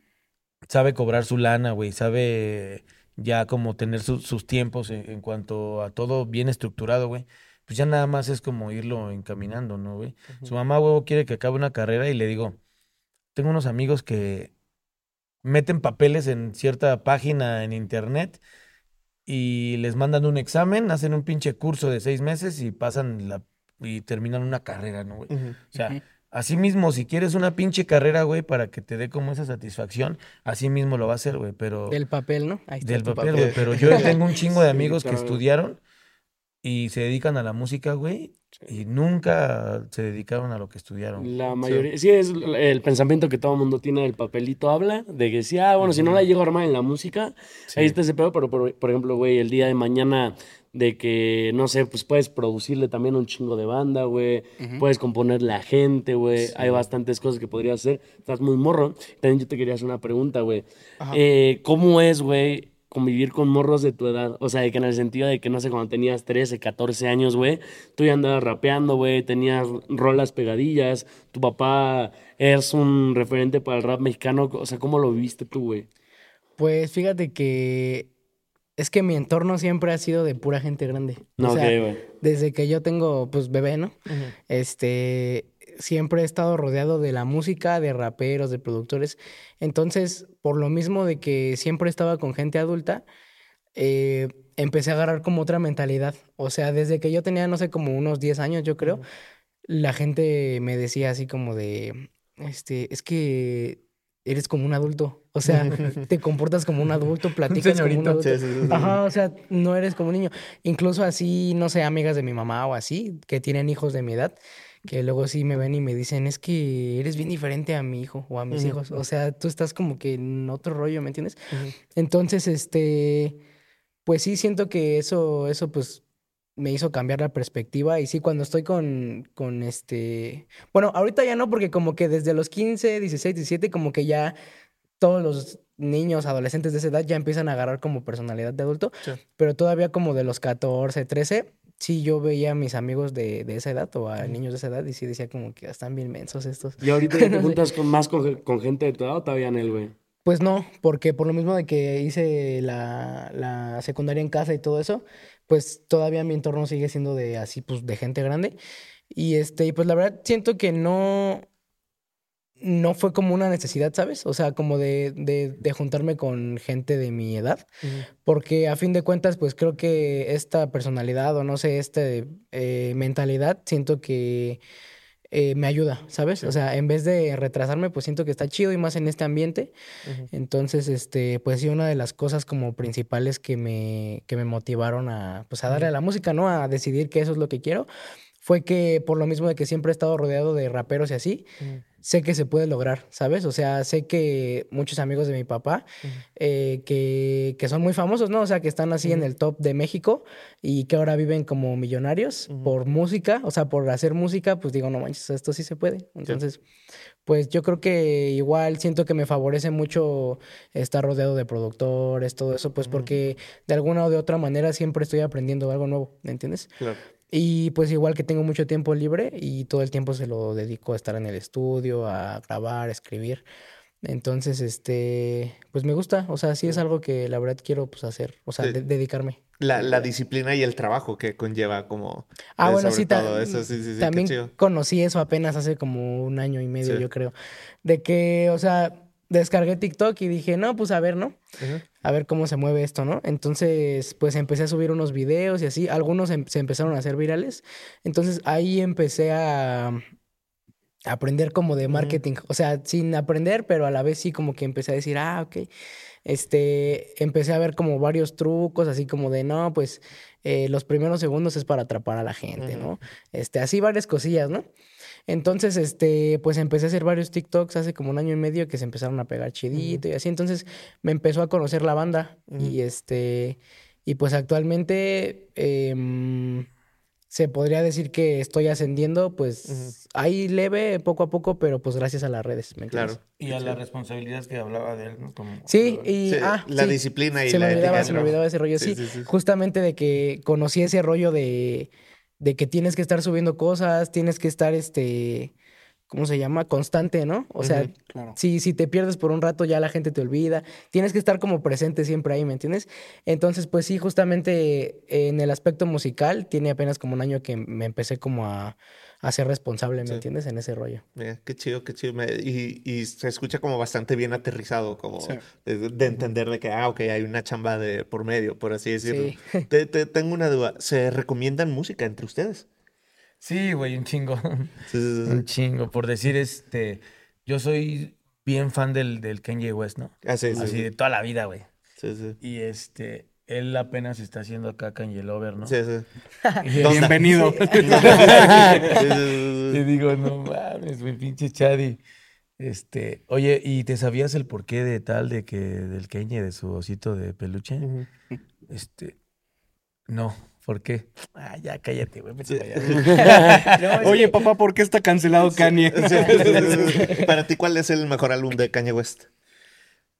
sabe cobrar su lana, güey, sabe ya como tener su- sus tiempos en, en cuanto a todo bien estructurado, güey, pues ya nada más es como irlo encaminando, ¿no, güey? Su mamá, güey, quiere que acabe una carrera y le digo, tengo unos amigos que meten papeles en cierta página en internet y les mandan un examen, hacen un pinche curso de seis meses y pasan la y terminan una carrera, ¿no, güey? O sea, así mismo, si quieres una pinche carrera, güey, para que te dé como esa satisfacción, así mismo lo va a hacer, güey, pero... Del papel, ¿no? Ahí está Del papel, papel. güey. Pero yo tengo un chingo de Sí, amigos que estudiaron y se dedican a la música, güey, y nunca se dedicaron a lo que estudiaron. La mayoría, sí, es el pensamiento que todo el mundo tiene del papelito habla, de que sí, ah, bueno, si no la llego a armar en la música, ahí está ese pedo, pero por, por ejemplo, güey, el día de mañana de que, no sé, pues puedes producirle también un chingo de banda, güey, puedes componerle a gente, güey, hay bastantes cosas que podrías hacer, estás muy morro. También yo te quería hacer una pregunta, güey, Eh, ¿cómo es, güey? Convivir con morros de tu edad, o sea, de que en el sentido de que, no sé, cuando tenías 13, 14 años, güey, tú ya andabas rapeando, güey, tenías rolas pegadillas, tu papá es un referente para el rap mexicano, o sea, ¿cómo lo viviste tú, güey? Pues fíjate que es que mi entorno siempre ha sido de pura gente grande. No, o ok, sea, güey. desde que yo tengo, pues, bebé, ¿no? Este, siempre he estado rodeado de la música, de raperos, de productores. Entonces, por lo mismo de que siempre estaba con gente adulta, eh, empecé a agarrar como otra mentalidad. O sea, desde que yo tenía, no sé, como unos 10 años, yo creo, la gente me decía así como de, este, es que eres como un adulto. O sea, te comportas como un adulto, platicas como un adulto. Sí, sí. Ajá, o sea, no eres como un niño. Incluso así, no sé, amigas de mi mamá o así, que tienen hijos de mi edad, que luego sí me ven y me dicen, es que eres bien diferente a mi hijo o a mis hijos. O sea, tú estás como que en otro rollo, ¿me entiendes? Entonces, este, pues sí, siento que eso, eso pues me hizo cambiar la perspectiva. Y sí, cuando estoy con, con este, bueno, ahorita ya no, porque como que desde los 15, 16, 17, como que ya todos los niños, adolescentes de esa edad ya empiezan a agarrar como personalidad de adulto, pero todavía como de los 14, 13, sí yo veía a mis amigos de, de esa edad o a niños de esa edad y sí decía como que están bien mensos estos. ¿Y ahorita te juntas con, más con, con gente de tu edad o todavía en él, güey? Pues no, porque por lo mismo de que hice la, la secundaria en casa y todo eso, pues todavía mi entorno sigue siendo de así, pues de gente grande. Y este, y pues la verdad siento que no, no fue como una necesidad, ¿sabes? O sea, como de, de, de juntarme con gente de mi edad, porque a fin de cuentas, pues creo que esta personalidad o no sé, esta eh, mentalidad, siento que eh, me ayuda, ¿sabes? O sea, en vez de retrasarme, pues siento que está chido y más en este ambiente. Entonces, este, pues sí, una de las cosas como principales que me, que me motivaron a, pues a darle a la música, ¿no? A decidir que eso es lo que quiero, fue que por lo mismo de que siempre he estado rodeado de raperos y así, sé que se puede lograr, ¿sabes? O sea, sé que muchos amigos de mi papá, eh, que, que, son muy famosos, ¿no? O sea, que están así en el top de México y que ahora viven como millonarios por música, o sea, por hacer música, pues digo, no manches, esto sí se puede. Entonces, pues yo creo que igual siento que me favorece mucho estar rodeado de productores, todo eso, pues porque de alguna o de otra manera siempre estoy aprendiendo algo nuevo, ¿me entiendes? Claro. Y pues igual que tengo mucho tiempo libre y todo el tiempo se lo dedico a estar en el estudio, a grabar, a escribir. Entonces, este, pues me gusta, o sea, sí es algo que la verdad quiero pues hacer, o sea, de- dedicarme. La, la disciplina y el trabajo que conlleva como... Ah, bueno, sí, todo eso, sí, sí, sí, qué también conocí eso apenas hace como un año y medio, Sí. yo creo. De que, o sea, descargué TikTok y dije, no, pues a ver, ¿no? A ver cómo se mueve esto, ¿no? Entonces, pues empecé a subir unos videos y así. Algunos em- se empezaron a hacer virales. Entonces ahí empecé a a aprender como de marketing. O sea, sin aprender, pero a la vez sí como que empecé a decir, ah, ok. Este, empecé a ver como varios trucos, así como de, no, pues eh, los primeros segundos es para atrapar a la gente, ¿no? Este, así varias cosillas, ¿no? Entonces, este, pues empecé a hacer varios TikToks hace como un año y medio que se empezaron a pegar chidito y así. Entonces me empezó a conocer la banda y este, y pues actualmente em, se podría decir que estoy ascendiendo, pues ahí leve, poco a poco, pero pues gracias a las redes, ¿me entiendes? Claro. Y a la responsabilidad que hablaba de él, ¿no? Como, Sí, y Sí, ah, la sí, disciplina y se la me olvidaba, ética, se me olvidaba ese rollo. Sí, Sí, sí, sí. justamente de que conocí ese rollo de, de que tienes que estar subiendo cosas, tienes que estar, este, ¿cómo se llama? Constante, ¿no? O sea, claro. si, si te pierdes por un rato ya la gente te olvida, tienes que estar como presente siempre ahí, ¿me entiendes? Entonces, pues sí, justamente en el aspecto musical, tiene apenas como un año que me empecé como a, a ser responsable, ¿me Sí. entiendes? En ese rollo. Mira, qué chido, qué chido. Me- y, y se escucha como bastante bien aterrizado, como Sí. de, de entender de que, ah, ok, hay una chamba de por medio, por así decirlo. Sí. Te- te- tengo una duda. ¿Se recomiendan música entre ustedes? Sí, güey, un chingo. Sí, sí, sí. un chingo. Por decir, este, yo soy bien fan del, del Kanye West, ¿no? Ah, sí, sí, Así sí. de toda la vida, güey. Sí, sí. Y este, él apenas está haciendo acá Kanye Lover, ¿no? Sí, sí. Y- Bienvenido. Y digo, no mames, mi pinche Chadi. Este, oye, ¿y te sabías el porqué de tal de que del Kanye, de su osito de peluche? Este, no, ¿por qué? Ah, ya cállate, güey. allá. Oye, papá, ¿por qué está cancelado Kanye? Sí, sí, sí, sí. Para ti, ¿cuál es el mejor álbum de Kanye West?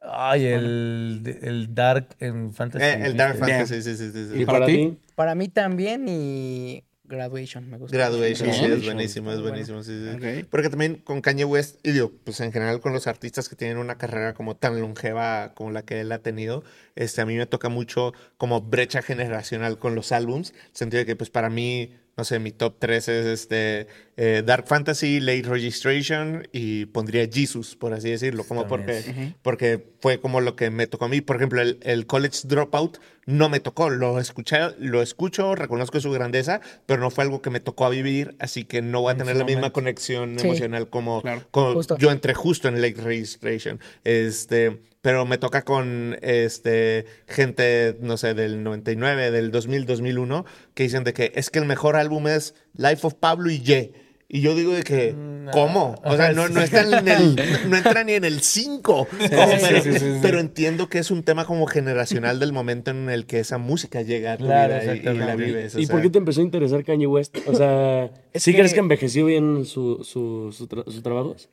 Ay, el, el Dark en Fantasy. Eh, el Dark. Fantasy, sí, sí, sí. sí. ¿Y para ti? Para mí también y Graduation me gusta. Graduation, sí, es buenísimo, es buenísimo, sí, sí. Porque también con Kanye West, y digo, pues en general con los artistas que tienen una carrera como tan longeva como la que él ha tenido, este, a mí me toca mucho como brecha generacional con los álbums, en el sentido de que pues para mí, no sé, mi top 3 es este, eh, Dark Fantasy, Late Registration y pondría Jesus, por así decirlo, como porque, porque fue como lo que me tocó a mí. Por ejemplo, el, el College Dropout no me tocó, lo escuché, lo escucho, reconozco su grandeza, pero no fue algo que me tocó a vivir, así que no voy a En tener la misma conexión Sí. emocional como, Claro. como Justo. yo entré justo en Late Registration. Este, pero me toca con este, gente, no sé, del 99, del 2000, 2001, que dicen de que es que el mejor álbum es Life of Pablo y Ye. Y yo digo de que, Mm, ¿cómo? O sea, no, no, está en el, no, entra ni en el 5. pero, sí, sí, sí. pero entiendo que es un tema como generacional del momento en el que esa música llega a tu Claro, vida y- y, la exactamente. vives. ¿Y sea. por qué te empezó a interesar Kanye West? O sea, Es ¿sí que- crees que envejeció bien su, su, su, tra- sus trabajos?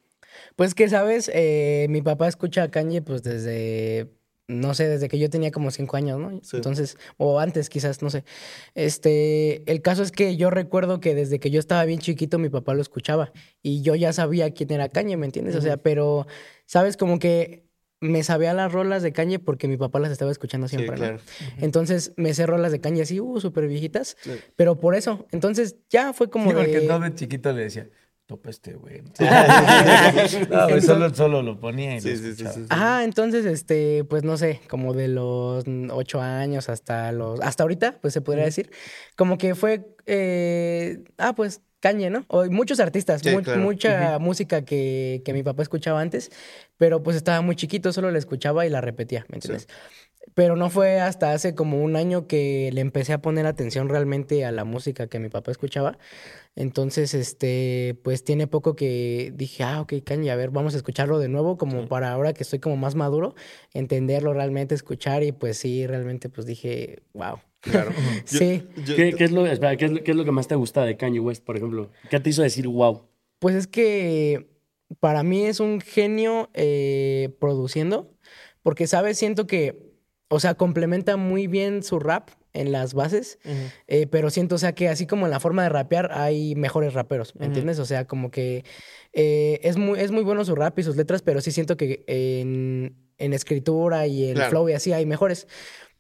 Pues que, ¿sabes? Eh, mi papá escucha a Kanye pues desde, no sé, desde que yo tenía como cinco años, ¿no? Sí. Entonces, o antes quizás, no sé. Este, el caso es que yo recuerdo que desde que yo estaba bien chiquito mi papá lo escuchaba y yo ya sabía quién era Kanye, ¿me entiendes? O sea, pero, ¿sabes? Como que me sabía las rolas de Kanye porque mi papá las estaba escuchando Sí, siempre, ¿no? claro. Entonces me sé rolas de Kanye así, uh, súper viejitas, Sí. pero por eso. Entonces ya fue como Sí, porque todo de chiquito le decía, topa este güey. no, güey, solo, solo lo ponía y Sí, lo sí, sí, sí, sí. Ajá, entonces, este, pues no sé, como de los ocho años hasta los, hasta ahorita, pues se podría decir, como que fue, eh, ah, pues Cañe, ¿no? O muchos artistas, Sí, mu- claro. mucha música que, que mi papá escuchaba antes, pero pues estaba muy chiquito, solo la escuchaba y la repetía, ¿me entiendes? Pero no fue hasta hace como un año que le empecé a poner atención realmente a la música que mi papá escuchaba. Entonces, este, pues tiene poco que dije, ah, ok, Kanye, a ver, vamos a escucharlo de nuevo, como para ahora que estoy como más maduro, entenderlo realmente, escuchar, y pues sí, realmente, pues dije, wow. Claro. Yo- Sí. yo- ¿Qué, qué es lo, espera, ¿qué, es lo, qué es lo que más te gusta de Kanye West, por ejemplo? ¿Qué te hizo decir wow? Pues es que para mí es un genio eh, produciendo, porque, ¿sabes? Siento que, o sea, complementa muy bien su rap en las bases, eh, pero siento, o sea, que así como en la forma de rapear hay mejores raperos, ¿me entiendes? O sea, como que eh, es, muy, es muy bueno su rap y sus letras, pero sí siento que en, en escritura y en Claro. flow y así hay mejores.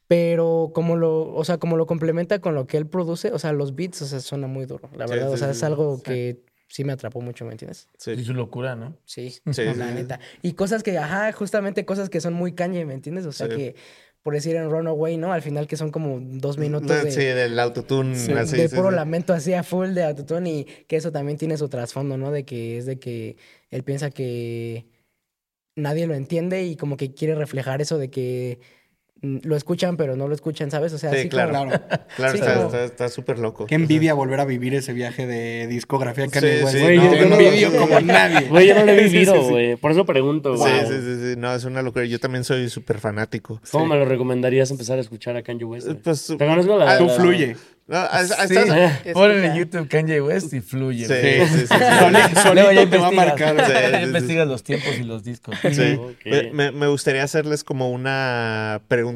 Pero como lo, o sea, como lo complementa con lo que él produce, o sea, los beats, o sea, suena muy duro, la verdad. sí, o sea, es sí. algo que sí me atrapó mucho, ¿me entiendes? Sí. Y su locura, ¿no? Sí, Sí, la sí, neta. Y cosas que, ajá, justamente cosas que son muy cañe, ¿me entiendes? O sea, Sí. que, por decir en Runaway, ¿no? Al final que son como dos minutos de, Sí, del autotune. sí, así, de sí, puro sí. lamento así a full de autotune y que eso también tiene su trasfondo, ¿no? De que es de que él piensa que nadie lo entiende y como que quiere reflejar eso de que lo escuchan pero no lo escuchan, ¿sabes? O sea, Sí, así claro. como... Claro. Claro, Sí, está como- está- está súper loco. Qué envidia volver a vivir ese viaje de discografía de Kanye Sí, West. sí, Güey, no, yo- no- envidio como nadie. Güey, yo no lo he Sí, sí, vivido, sí. güey. Por eso pregunto, Sí, güey. sí, sí, sí. No, es una locura. Yo también soy súper fanático. ¿Cómo me lo recomendarías empezar a escuchar a Kanye West? güey? Pues, Te conozco la... ah, Tú fluye. No, Sí. Ponen en YouTube Kanye West y fluye. Sí, sí, sí, sí. Soli- solito Luego ya te va a investigas. marcar. Sí, sí, sí. investigas los tiempos y los discos. Sí. Me- me gustaría hacerles como una pregunta,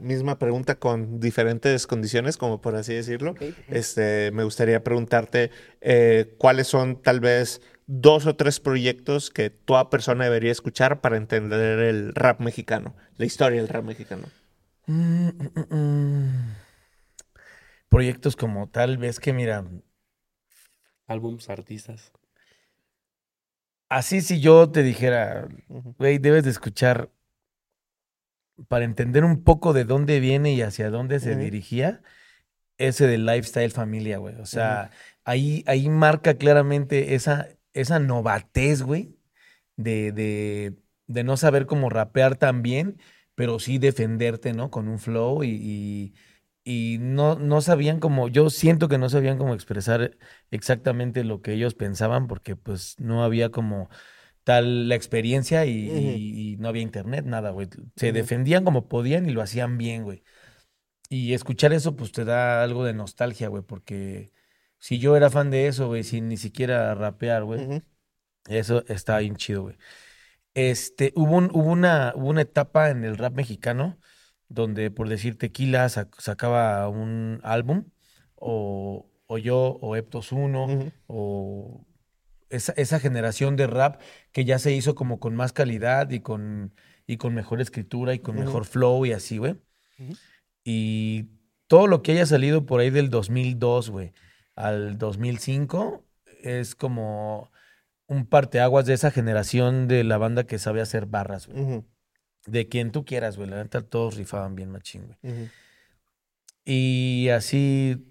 misma pregunta con diferentes condiciones, como por así decirlo. Este, me gustaría preguntarte eh, cuáles son tal vez dos o tres proyectos que toda persona debería escuchar para entender el rap mexicano, la historia del rap mexicano. Mm, mm, mm. Proyectos como tal, ves que mira, Álbums, artistas. así si yo te dijera, güey, debes de escuchar para entender un poco de dónde viene y hacia dónde se dirigía, ese de Lifestyle Familia, güey. O sea, ahí, ahí marca claramente esa, esa novatez, güey, de, de, de no saber cómo rapear tan bien, pero sí defenderte, ¿no? Con un flow y, y, y no, no sabían cómo, yo siento que no sabían cómo expresar exactamente lo que ellos pensaban porque pues no había como tal la experiencia y, Ujú. y- y no había internet, nada, güey. Se defendían como podían y lo hacían bien, güey. Y escuchar eso, pues te da algo de nostalgia, güey, porque si yo era fan de eso, güey, sin ni siquiera rapear, güey, eso está bien chido, güey. Este, hubo, un- hubo una, hubo una etapa en el rap mexicano donde, por decir Tequila, sac- sacaba un álbum, o, o yo, o Eptos 1, Ujú. o esa, esa generación de rap que ya se hizo como con más calidad y con, y con mejor escritura y con mejor flow y así, güey. Y todo lo que haya salido por ahí del 2002, güey, al 2005 es como un parteaguas de esa generación de la banda que sabe hacer barras, güey. De quien tú quieras, güey. La neta, todos rifaban bien machín, güey. Y así,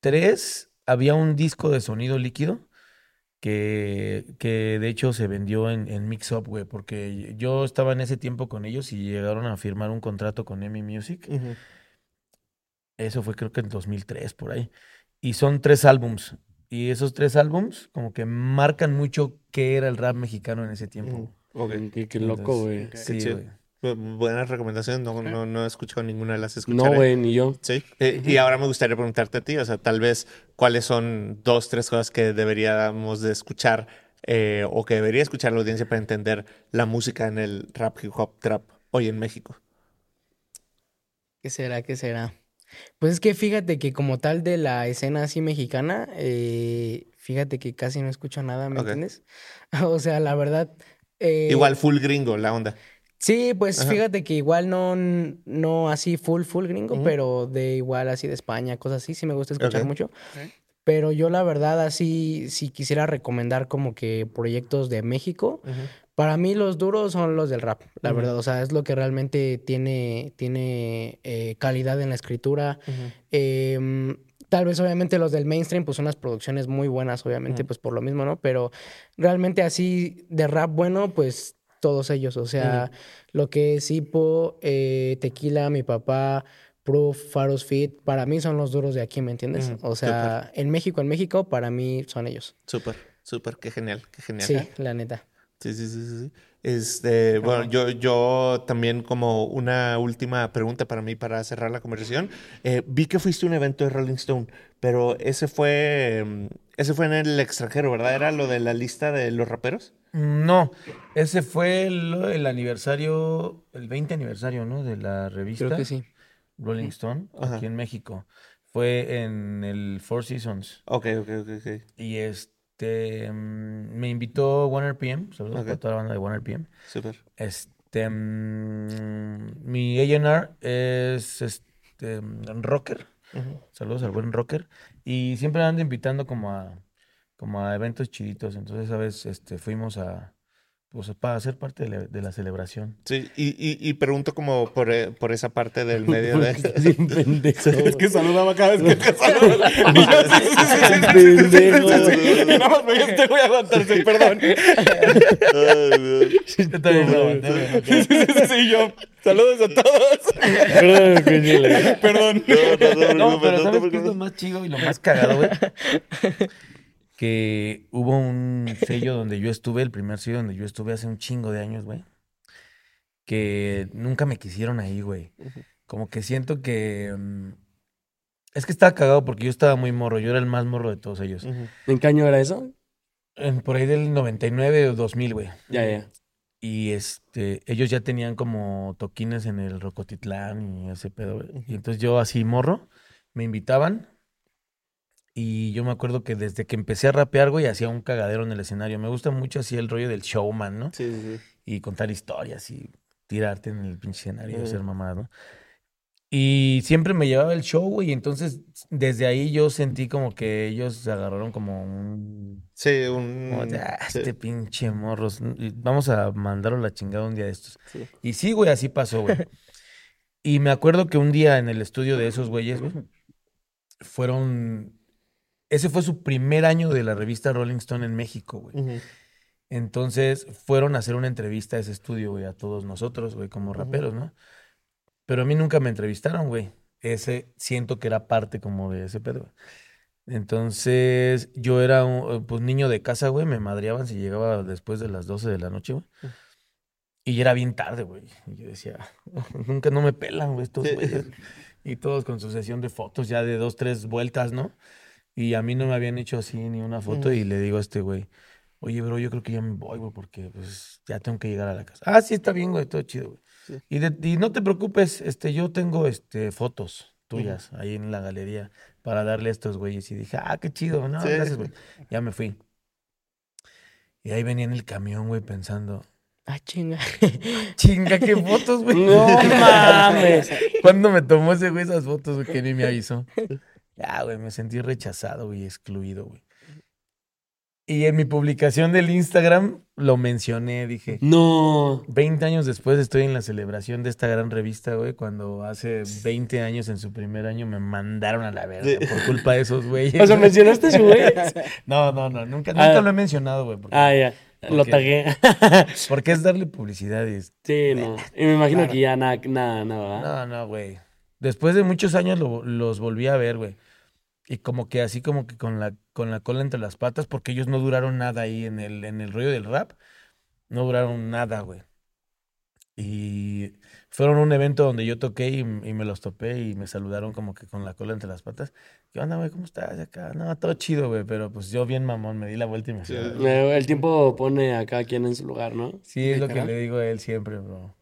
tres, había un disco de sonido líquido que, que de hecho se vendió en, en Mix Up, güey, porque yo estaba en ese tiempo con ellos y llegaron a firmar un contrato con EMI Music. Eso fue creo que en 2003, por ahí. Y son tres álbums. Y esos tres álbums como que marcan mucho qué era el rap mexicano en ese tiempo. Ok. Qué, qué loco, güey. Sí, Buenas recomendaciones. No, no, no he escuchado ninguna de las escucharé. No, güey, ni yo. Sí. Eh, Y ahora me gustaría preguntarte a ti, o sea, tal vez cuáles son dos, tres cosas que deberíamos de escuchar eh, o que debería escuchar la audiencia para entender la música en el rap, hip hop, trap hoy en México. ¿Qué será? ¿Qué será? Pues es que fíjate que como tal de la escena así mexicana, eh, fíjate que casi no escucho nada, ¿me entiendes? O sea, la verdad... eh, Igual full gringo, la onda. Sí, pues Ajá. fíjate que igual no, no así full, full gringo, pero de igual así de España, cosas así, sí me gusta escuchar mucho. Pero yo la verdad así, si quisiera recomendar como que proyectos de México, para mí los duros son los del rap, la verdad. O sea, es lo que realmente tiene, tiene eh, calidad en la escritura. Em, tal vez obviamente los del mainstream, pues unas producciones muy buenas, obviamente, pues por lo mismo, ¿no? Pero realmente así de rap bueno, pues todos ellos. O sea, lo que es Hipo, eh, Tequila, mi papá, Proof, Faros Fit, para mí son los duros de aquí, ¿me entiendes? O sea, en México, en México, para mí son ellos. Súper, súper, qué genial, qué genial. Sí, la neta. Sí, sí, sí, sí, sí. Este, bueno, yo, yo también como una última pregunta para mí para cerrar la conversación. Eh, vi que fuiste a un evento de Rolling Stone, pero ese fue, mm, ese fue en el extranjero, ¿verdad? ¿Era lo de la lista de los raperos? No, ese fue el, el aniversario, el 20 aniversario, ¿no? De la revista Creo que sí. Rolling Stone, Ajá. aquí en México. Fue en el Four Seasons. Ok, ok, ok, ok. Y este, mm, me invitó 1RPM, saludos Ok. para toda la banda de 1RPM. Súper. Este, mm, mi A&R es este, mm, rocker. Saludos al buen rocker. Y siempre ando invitando como a, como a eventos chiditos. Entonces, esa vez este, fuimos a, pues, para ser parte de la, de la celebración. Sí, y, y, y pregunto como por, eh, por esa parte del medio de... Es que saludaba cada vez que saludaba. Pendejo. Y nada más me este voy a aguantarse, perdón. Yo también lo aguanté, Sí, sí, sí, yo. Saludos a todos. Perdón, Perdón. No, pero ¿sabes qué es lo más chido y lo más cagado, güey? Que hubo un sello donde yo estuve, el primer sello donde yo estuve hace un chingo de años, güey. Que nunca me quisieron ahí, güey. Como que siento que... mm, es que estaba cagado porque yo estaba muy morro. Yo era el más morro de todos ellos. ¿En qué año era eso? En- por ahí del 99 o 2000, güey. Ya, ya. Y este, ellos ya tenían como toquines en el Rocotitlán y ese pedo, güey. Y entonces yo así morro, me invitaban. Y yo me acuerdo que desde que empecé a rapear, güey, hacía un cagadero en el escenario. Me gusta mucho así el rollo del showman, ¿no? Sí, sí, sí. Y contar historias y tirarte en el pinche escenario y Ujú. ser mamado. Y siempre me llevaba el show, güey. Entonces desde ahí yo sentí como que ellos se agarraron como un Sí, un... como "Ah, sí. este pinche morros. Vamos a mandarlo la chingada un día de estos. Sí. Y sí, güey, así pasó, güey. Y me acuerdo que un día en el estudio de esos güeyes, güey, fueron. Ese fue su primer año de la revista Rolling Stone en México, güey. Entonces fueron a hacer una entrevista a ese estudio, güey, a todos nosotros, güey, como raperos, ¿no? Pero a mí nunca me entrevistaron, güey. Ese siento que era parte como de ese pedo. güey. Entonces yo era un pues, niño de casa, güey, me madreaban si llegaba después de las 12 de la noche, güey. Y era bien tarde, güey. Y yo decía, nunca no me pelan, güey, estos güeyes. Y todos con su sesión de fotos ya de dos, tres vueltas, ¿no? Y a mí no me habían hecho así ni una foto y le digo a este güey, oye, bro, yo creo que ya me voy, güey, porque pues ya tengo que llegar a la casa. Ah, sí, está bien, güey, todo chido, güey. Sí. Y, de- y no te preocupes, este, yo tengo este, fotos tuyas ahí en la galería para darle a estos güeyes. Y dije, ah, qué chido, no, Sí. gracias, güey. Ya me fui. Y ahí venía en el camión, güey, pensando, Ah, chinga. chinga, qué fotos, güey. No mames. ¿Cuándo me tomó ese güey esas fotos, güey, que ni me avisó? Ya, güey, me sentí rechazado, güey, excluido, güey. Y en mi publicación del Instagram lo mencioné, dije, No. 20 años después estoy en la celebración de esta gran revista, güey, cuando hace 20 años en su primer año me mandaron a la verga Sí. por culpa de esos güeyes. O sea, mencionaste su güey. No, no, no, nunca, nunca Ah. lo he mencionado, güey, porque, Ah, ya. Lo tagué. porque es darle publicidad y es- Sí, no. Y me imagino que ya nada, nada, nada. ¿verdad? No, no, güey. Después de muchos años lo- los volví a ver, güey. Y como que así como que con la, con la cola entre las patas, porque ellos no duraron nada ahí en el, en el rollo del rap. No duraron nada, güey. Y fueron a un evento donde yo toqué y, y me los topé y me saludaron como que con la cola entre las patas. ¿Qué onda, güey? ¿Cómo estás acá? No, todo chido, güey, pero pues yo bien mamón, me di la vuelta y me. Eh, El tiempo pone a cada quien en su lugar, ¿no? Sí, es lo que le digo a él siempre, bro.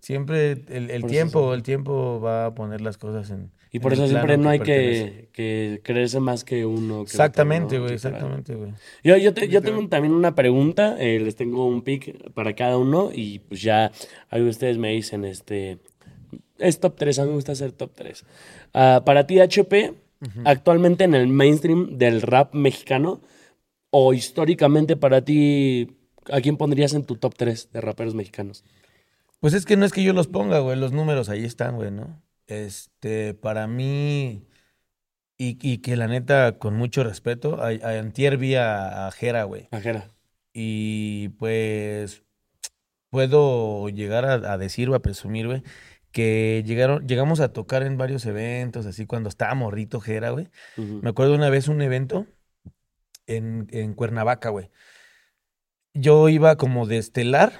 Siempre el, tiempo, el tiempo va a poner las cosas en. Y por eso siempre no hay que, que creerse más que uno. que Exactamente, güey, exactamente, güey. Yo, yo, te- yo tengo también una pregunta, eh, les tengo un pick para cada uno y pues ya ahí ustedes me dicen, este, es top 3, a mí me gusta hacer top 3. para ti, HP, actualmente en el mainstream del rap mexicano o históricamente para ti, ¿a quién pondrías en tu top 3 de raperos mexicanos? Pues es que no es que yo los ponga, güey, los números ahí están, güey, ¿no? Este, para mí, y, y que la neta, con mucho respeto, a, a antier vi a, a Jera, güey, Ajera. y pues puedo llegar a, a decir o a presumir, güey, que llegaron, llegamos a tocar en varios eventos, así cuando estaba morrito Jera, güey. Me acuerdo una vez un evento en, en Cuernavaca, güey. Yo iba como de estelar,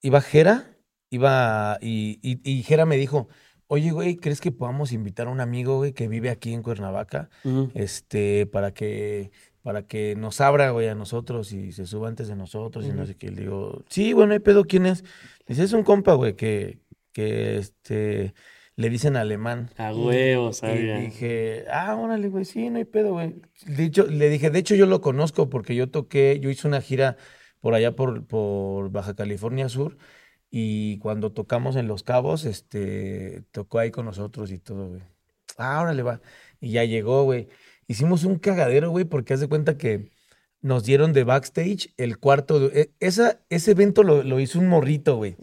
iba Jera, iba y, y, y Jera me dijo, oye, güey, ¿crees que podamos invitar a un amigo, güey, que vive aquí en Cuernavaca? Este, para que, para que nos abra, güey, a nosotros y se suba antes de nosotros y no sé qué. Le digo, sí, bueno, hay pedo, ¿quién es? Le dice, es un compa, güey, que, que, este, le dicen alemán. A huevo, Y sabía. dije, ah, órale, güey, sí, no hay pedo, güey. De hecho, le dije, de hecho, yo lo conozco porque yo toqué, yo hice una gira por allá por, por Baja California Sur y cuando tocamos en Los Cabos, este, tocó ahí con nosotros y todo, güey. Ah, órale, va. Y ya llegó, güey. Hicimos un cagadero, güey, porque haz de cuenta que nos dieron de backstage el cuarto. de- e- esa, ese evento lo, lo hizo un morrito, güey.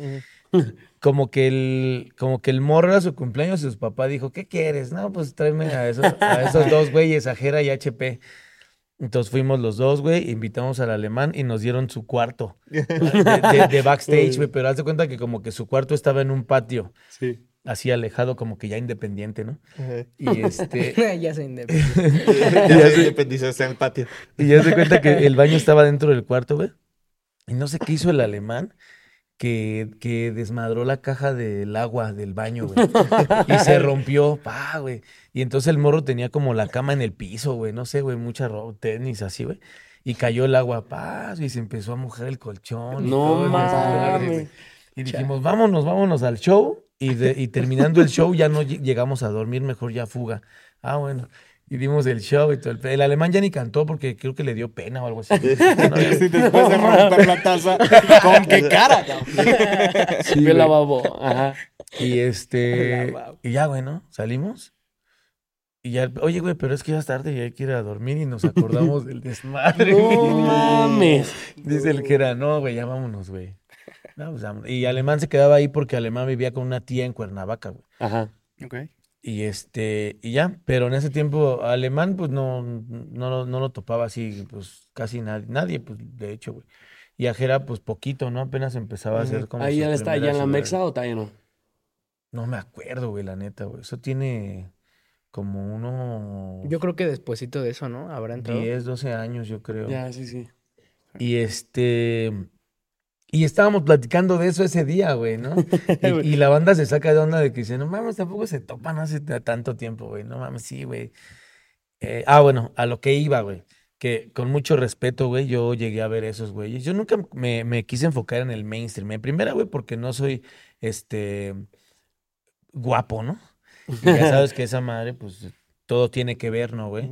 Como que el, como que el morro era su cumpleaños y su papá dijo, ¿qué quieres? No, pues tráeme a esos, a esos dos güeyes, a Jera y HP. Entonces fuimos los dos, güey, invitamos al alemán y nos dieron su cuarto de, de- de backstage, güey. Pero haz de cuenta que como que su cuarto estaba en un patio, Sí. así alejado, como que ya independiente, ¿no? Y este, ya se independiente. Ya se independizó, está en el patio. Y ya se cuenta que el baño estaba dentro del cuarto, güey. Y no sé qué hizo el alemán que, que desmadró la caja del agua del baño, güey. Y se rompió, pa, güey. Y entonces el morro tenía como la cama en el piso, güey. No sé, güey, mucha ropa, tenis así, güey. Y cayó el agua, pa, y se empezó a mojar el colchón. y No desmadre, mames. Y dijimos, vámonos, vámonos al show. Y, de- y terminando el show ya no lle- llegamos a dormir, mejor ya fuga. Ah, bueno. Y dimos el show y todo. El, el alemán ya ni cantó porque creo que le dio pena o algo así. Sí, después de romper la taza, ¿con qué cara? Sí, Ve la babo. Ajá. Y este. Y ya, güey, ¿no? Salimos. Y ya, oye, güey, pero es que ya es tarde y hay que ir a dormir y nos acordamos del desmadre. No mames. Dice el que era, no, güey, ya vámonos, güey. No, pues, vámonos. Y Alemán se quedaba ahí porque Alemán vivía con una tía en Cuernavaca, güey. Ajá. Ok. Y este, y ya, pero en ese tiempo Alemán, pues no, no, lo- no lo topaba así, pues casi nadie, nadie, pues de hecho, güey. Y Ajera, pues poquito, ¿no? Apenas empezaba a hacer como Ahí ya está, ya en la. Mexa o todavía no. No me acuerdo, güey, la neta, güey. Eso tiene como unos Yo creo que despuesito de eso, ¿no? Habrá entrado. 10, 12 años, yo creo. Ya, sí, sí. Y este. Y estábamos platicando de eso ese día, güey, ¿no? Y, y la banda se saca de onda de que dice, no mames, tampoco se topan hace tanto tiempo, güey. No mames, sí, güey. Eh, ah, bueno, a lo que iba, güey. Que con mucho respeto, güey, yo llegué a ver esos güeyes. Yo nunca me, me quise enfocar en el mainstream. En primera, güey, porque no soy, este, guapo, ¿no? Y ya sabes que esa madre, pues, todo tiene que ver, ¿no, güey?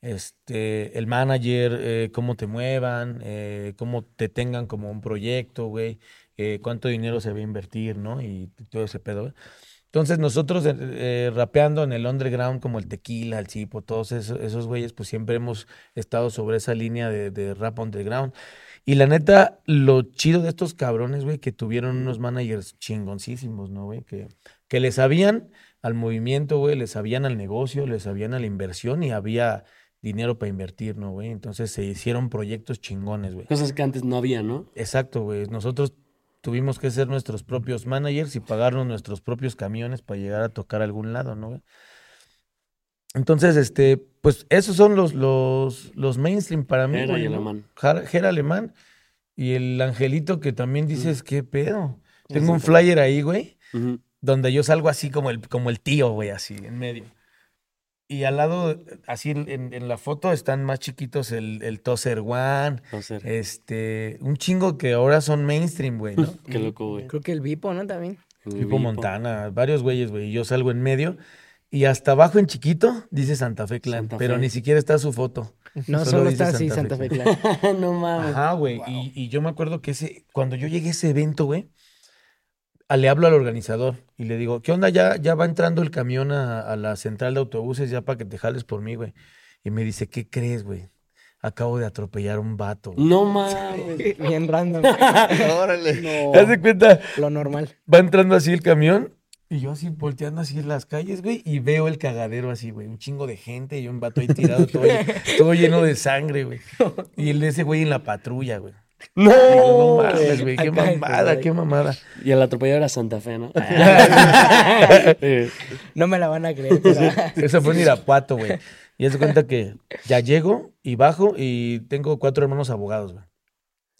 Este, el manager, eh, cómo te muevan, eh, cómo te tengan como un proyecto, güey, eh, cuánto dinero se va a invertir, ¿no? Y todo ese pedo. Entonces nosotros rapeando en el underground como el Tequila, el Cipo, todos esos, esos güeyes, pues siempre hemos estado sobre esa línea de, de rap underground. Y la neta, lo chido de estos cabrones, güey, que tuvieron unos managers chingoncísimos, ¿no, güey? Que, que le sabían al movimiento, güey, le sabían al negocio, le sabían a la inversión y había dinero para invertir, ¿no, güey? Entonces se hicieron proyectos chingones, güey. Cosas que antes no había, ¿no? Exacto, güey. Nosotros tuvimos que ser nuestros propios managers y pagarnos nuestros propios camiones para llegar a tocar a algún lado, ¿no, güey? Entonces, este, pues esos son los, los, los mainstream para mí. Jera y alemán. Jera alemán y el angelito que también dices, ¿qué pedo? Tengo un flyer ahí, güey, donde yo salgo así como el, como el tío, güey, así, en medio. Y al lado, así en, en- en la foto están más chiquitos el, el Tozer One, este, un chingo que ahora son mainstream, güey, ¿no? qué loco, güey. Creo que el Vipo, ¿no? También. El Vipo. Montana, varios güeyes, güey. y Yo salgo en medio. Y hasta abajo en chiquito dice Santa Fe Clan, Santa pero Fe. ni siquiera está su foto. No, Solo está así Santa Santa Fe Clan. no mames. Ajá, güey. Y, y yo me acuerdo que ese, cuando yo llegué a ese evento, güey, le hablo al organizador y le digo, ¿qué onda? Ya, ya va entrando el camión a, a la central de autobuses ya para que te jales por mí, güey. Y me dice, ¿qué crees, güey? Acabo de atropellar a un vato. güey". No mames. Bien random. Órale. Haz de cuenta, Lo normal. va entrando así el camión y yo así volteando así en las calles, güey, y veo el cagadero así, güey, un chingo de gente y un vato ahí tirado todo, todo lleno de sangre, güey. Y el ese güey en la patrulla, güey. No. Digo, no mames, güey, qué mamada, qué mamada. Y el atropellado era Santa Fe, ¿no? No me la van a creer. pero- Eso fue en Irapuato, güey. Y haz de cuenta que ya llego y bajo y tengo cuatro hermanos abogados, güey.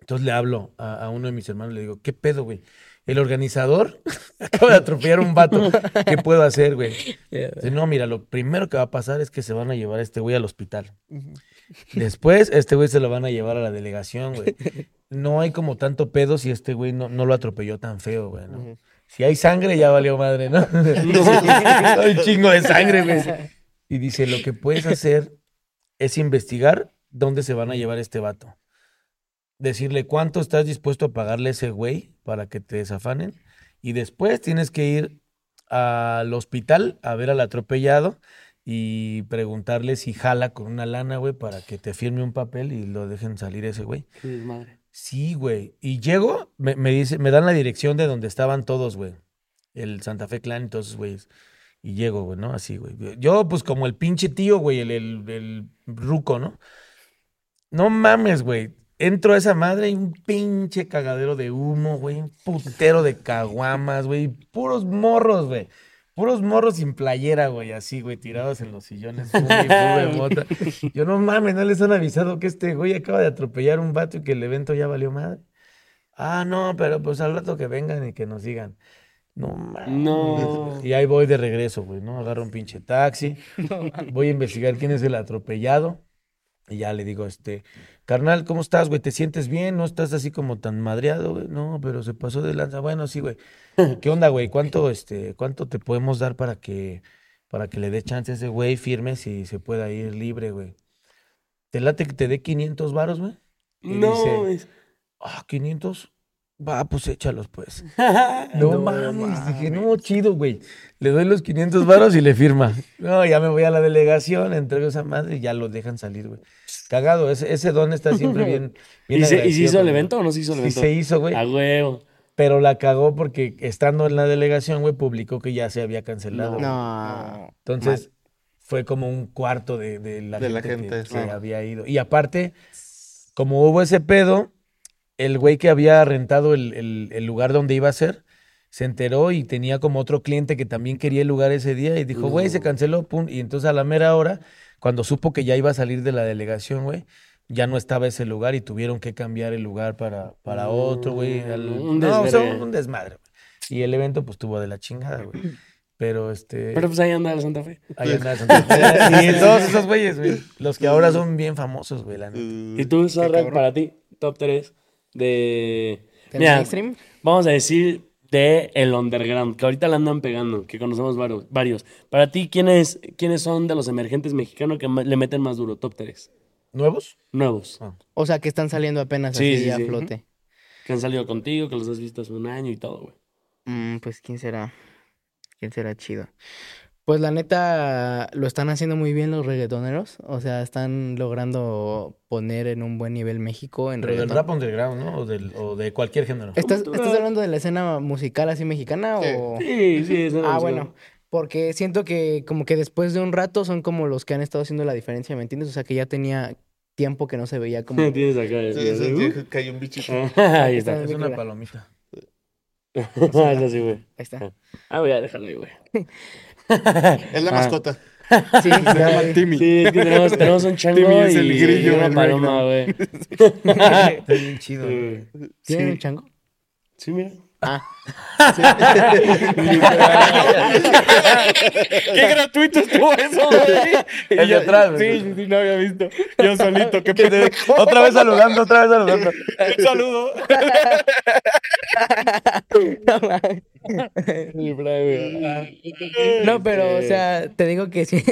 Entonces le hablo a, a uno de mis hermanos, le digo, ¿qué pedo, güey? El organizador acaba de atropellar a un vato. ¿Qué puedo hacer, güey? Dice, no, mira, lo primero que va a pasar es que se van a llevar a este güey al hospital. Después, este güey se lo van a llevar a la delegación, güey. No hay como tanto pedo si este güey no, no lo atropelló tan feo, güey, ¿no? Si hay sangre, ya valió madre, ¿no? hay un chingo de sangre, güey. Y dice, lo que puedes hacer es investigar dónde se van a llevar este vato. Decirle cuánto estás dispuesto a pagarle a ese güey para que te desafanen. Y después tienes que ir al hospital a ver al atropellado y preguntarle si jala con una lana, güey, para que te firme un papel y lo dejen salir ese güey. qué desmadre. Sí, güey. Y llego, me, me dice, me dan la dirección de donde estaban todos, güey. El Santa Fe Clan y todos esos güeyes. Y llego, güey, ¿no? Así, güey. Yo, pues, como el pinche tío, güey, el, el, el ruco, ¿no? No mames, güey. Entro a esa madre y un pinche cagadero de humo, güey. Un putero de caguamas, güey. Puros morros, güey. Puros morros sin playera, güey, así, güey, tirados en los sillones. fume y fume mota. Yo no mames, no les han avisado que este güey acaba de atropellar un vato y que el evento ya valió madre. Ah, no, pero pues al rato que vengan y que nos digan. No mames. No. Y ahí voy de regreso, güey, ¿no? Agarro un pinche taxi. Voy a investigar quién es el atropellado. Y ya le digo, este, carnal, ¿cómo estás, güey? ¿Te sientes bien? ¿No estás así como tan madreado, güey? No, pero se pasó de lanza. Bueno, sí, güey. ¿Qué onda, güey? ¿Cuánto, este, cuánto te podemos dar para que, para que le dé chance a ese güey firme si se pueda ir libre, güey? ¿Te late que te dé 500 varos, güey? No. dice, ah, 500. Va, pues échalos, pues. No No, mames, dije, no, chido, güey. Le doy los 500 varos y le firma. No, ya me voy a la delegación, entrego esa madre y ya lo dejan salir, güey. Cagado, ese, ese don está siempre bien. bien ¿Y se, ¿Y se agradecido hizo el evento o no se hizo el Sí evento? se hizo, güey. A huevo. Pero la cagó porque estando en la delegación, güey, publicó que ya se había cancelado. No. Entonces, fue como un cuarto de, de la De la gente, que- que, sí. había ido. Y aparte, como hubo ese pedo, el güey que había rentado el, el- el lugar donde iba a ser, se enteró y tenía como otro cliente que también quería el lugar ese día y dijo, güey, se No. canceló, pum. Y entonces a la mera hora, cuando supo que ya iba a salir de la delegación, güey, ya no estaba ese lugar y tuvieron que cambiar el lugar para, para otro, güey. Mm, un no, o sea, un desmadre, güey. Y el evento, pues, tuvo de la chingada, güey. Pero este. Pero pues ahí anda el Santa Fe. Ahí anda Santa Fe. Y todos esos güeyes, güey. Los que ahora son bien famosos, güey, la neta. ¿Y tú, Zorra, para ti, top 3 de... ¿Del Mira, mainstream? vamos a decir de el underground, que ahorita la andan pegando, que conocemos varios. varios. Para ti, ¿quiénes, ¿quiénes son de los emergentes mexicanos que le meten más duro? Top 3. ¿Nuevos? Nuevos. O sea, que están saliendo apenas Sí, así sí, a sí. flote. Que han salido contigo, que los has visto hace un año y todo, güey. Mm, pues, ¿quién será? ¿Quién será chido? Pues la neta lo están haciendo muy bien los reggaetoneros. O sea, están logrando poner en un buen nivel México en Pero del rap underground, ¿no? O, del, o de cualquier género. ¿Estás, hablando de la escena musical así mexicana Sí. o...? Sí, sí, eso Ah, bueno. Porque siento que como que después de un rato son como los que han estado haciendo la diferencia, ¿me entiendes? O sea, que ya tenía tiempo que no se veía como... Tienes acá. Sí, eso el- es que hay un bichito. Ahí está. Es una palomita. Eso sí, güey. Ahí está. Ah, voy a dejarlo ahí, güey. Es la Ah. mascota. Sí, Se llama. Timmy. Sí, es que tenemos, tenemos un chango Timmy es y, el grillo y una paloma, güey. Está bien chido. ¿Tienen Sí. un chango? Sí, mira. Ah, Qué gratuito estuvo eso, güey. El de atrás, güey. Sí, sí, sí, no había visto. Yo solito, qué pendejo. Otra vez saludando, otra vez saludando. Un saludo. No, pero, o sea, te digo que sí.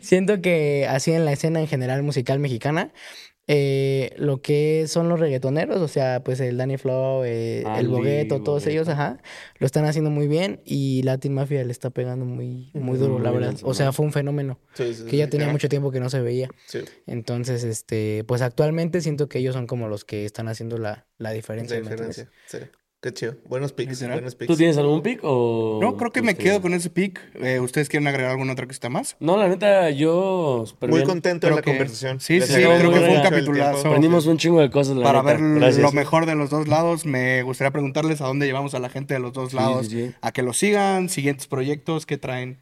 Siento que así en la escena en general musical mexicana, eh, lo que son los reggaetoneros, o sea, pues el Danny Flow, eh, el Ali, Bogueto, todos Bogueto. ellos, ajá, lo están haciendo muy bien y Latin Mafia le está pegando muy, muy duro, la verdad. bien, O sea, fue un fenómeno Sí, sí, que ya tenía mucho tiempo que no se veía. Entonces, este, pues actualmente siento que ellos son como los que están haciendo la, la diferencia. La diferencia. Sí. Qué chido. Buenos picks. Buenos picks. ¿Tú tienes algún pick o...? No, creo que me este, quedo con ese pick. Eh, ¿Ustedes quieren agregar alguna otra cosita más? No, la neta, yo... Muy bien. contento de la que- conversación. sí, Les sí, creo que fue un capitulazo. Aprendimos un chingo de cosas, la Para neta. ver Gracias. lo mejor de los dos lados, me gustaría preguntarles a dónde llevamos a la gente de los dos Sí, lados. sí, sí. A que lo sigan, siguientes proyectos que traen.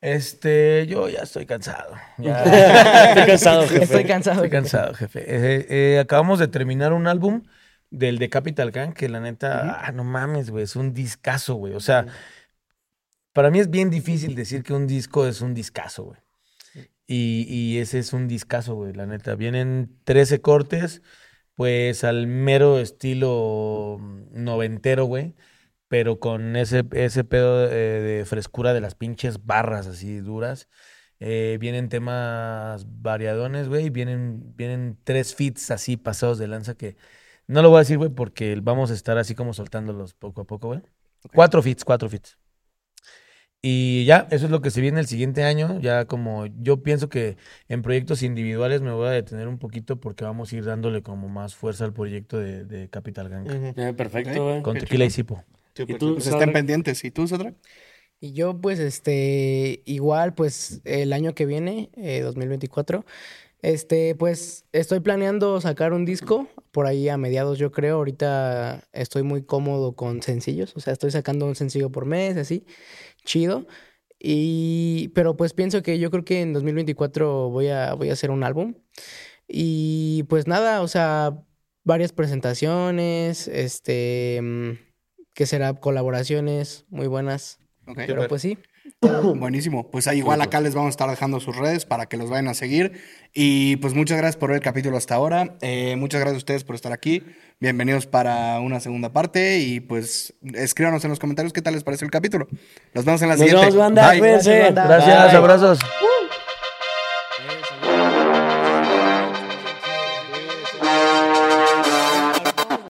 Este, yo ya estoy cansado. Ya Estoy cansado, jefe. Estoy cansado. estoy cansado, jefe. Eh, eh, acabamos de terminar un álbum del de Capital Gang, que la neta, ah, no mames, güey, es un discazo, güey. O sea, para mí es bien difícil decir que un disco es un discazo, güey. Y, y ese es un discazo, güey, la neta. Vienen 13 cortes, pues al mero estilo noventero, güey. Pero con ese, ese pedo eh, de frescura de las pinches barras así duras. Eh, vienen temas variadones, güey. Vienen, vienen tres fits así pasados de lanza que no lo voy a decir, güey, porque vamos a estar así como soltándolos poco a poco, güey. Cuatro fits, cuatro fits. Y ya, eso es lo que se viene el siguiente año. Ya como yo pienso que en proyectos individuales me voy a detener un poquito porque vamos a ir dándole como más fuerza al proyecto de, de Capital Gang. Ujú. Eh, perfecto, güey. Con tequila y sipo. Súper, ¿Y tú? Pues estén pendientes. ¿Y tú, Sadrak? Y yo, pues, este, igual, pues, el año que viene, eh, 2024, este, pues, estoy planeando sacar un disco por ahí a mediados, yo creo. Ahorita estoy muy cómodo con sencillos, o sea, estoy sacando un sencillo por mes, así, chido. Y, pero pues pienso que yo creo que en 2024 voy a, voy a hacer un álbum. Y pues nada, o sea, varias presentaciones, este, mm, que será colaboraciones muy buenas. Pero pues sí, Buenísimo. Pues ahí igual acá les vamos a estar dejando sus redes para que los vayan a seguir. Y pues muchas gracias por ver el capítulo hasta ahora. Eh, muchas gracias a ustedes por estar aquí. Bienvenidos para una segunda parte. Y pues escríbanos en los comentarios qué tal les pareció el capítulo. Nos vemos en la Nos siguiente. vemos, banda. Bye. Gracias, banda. Gracias, Bye. abrazos.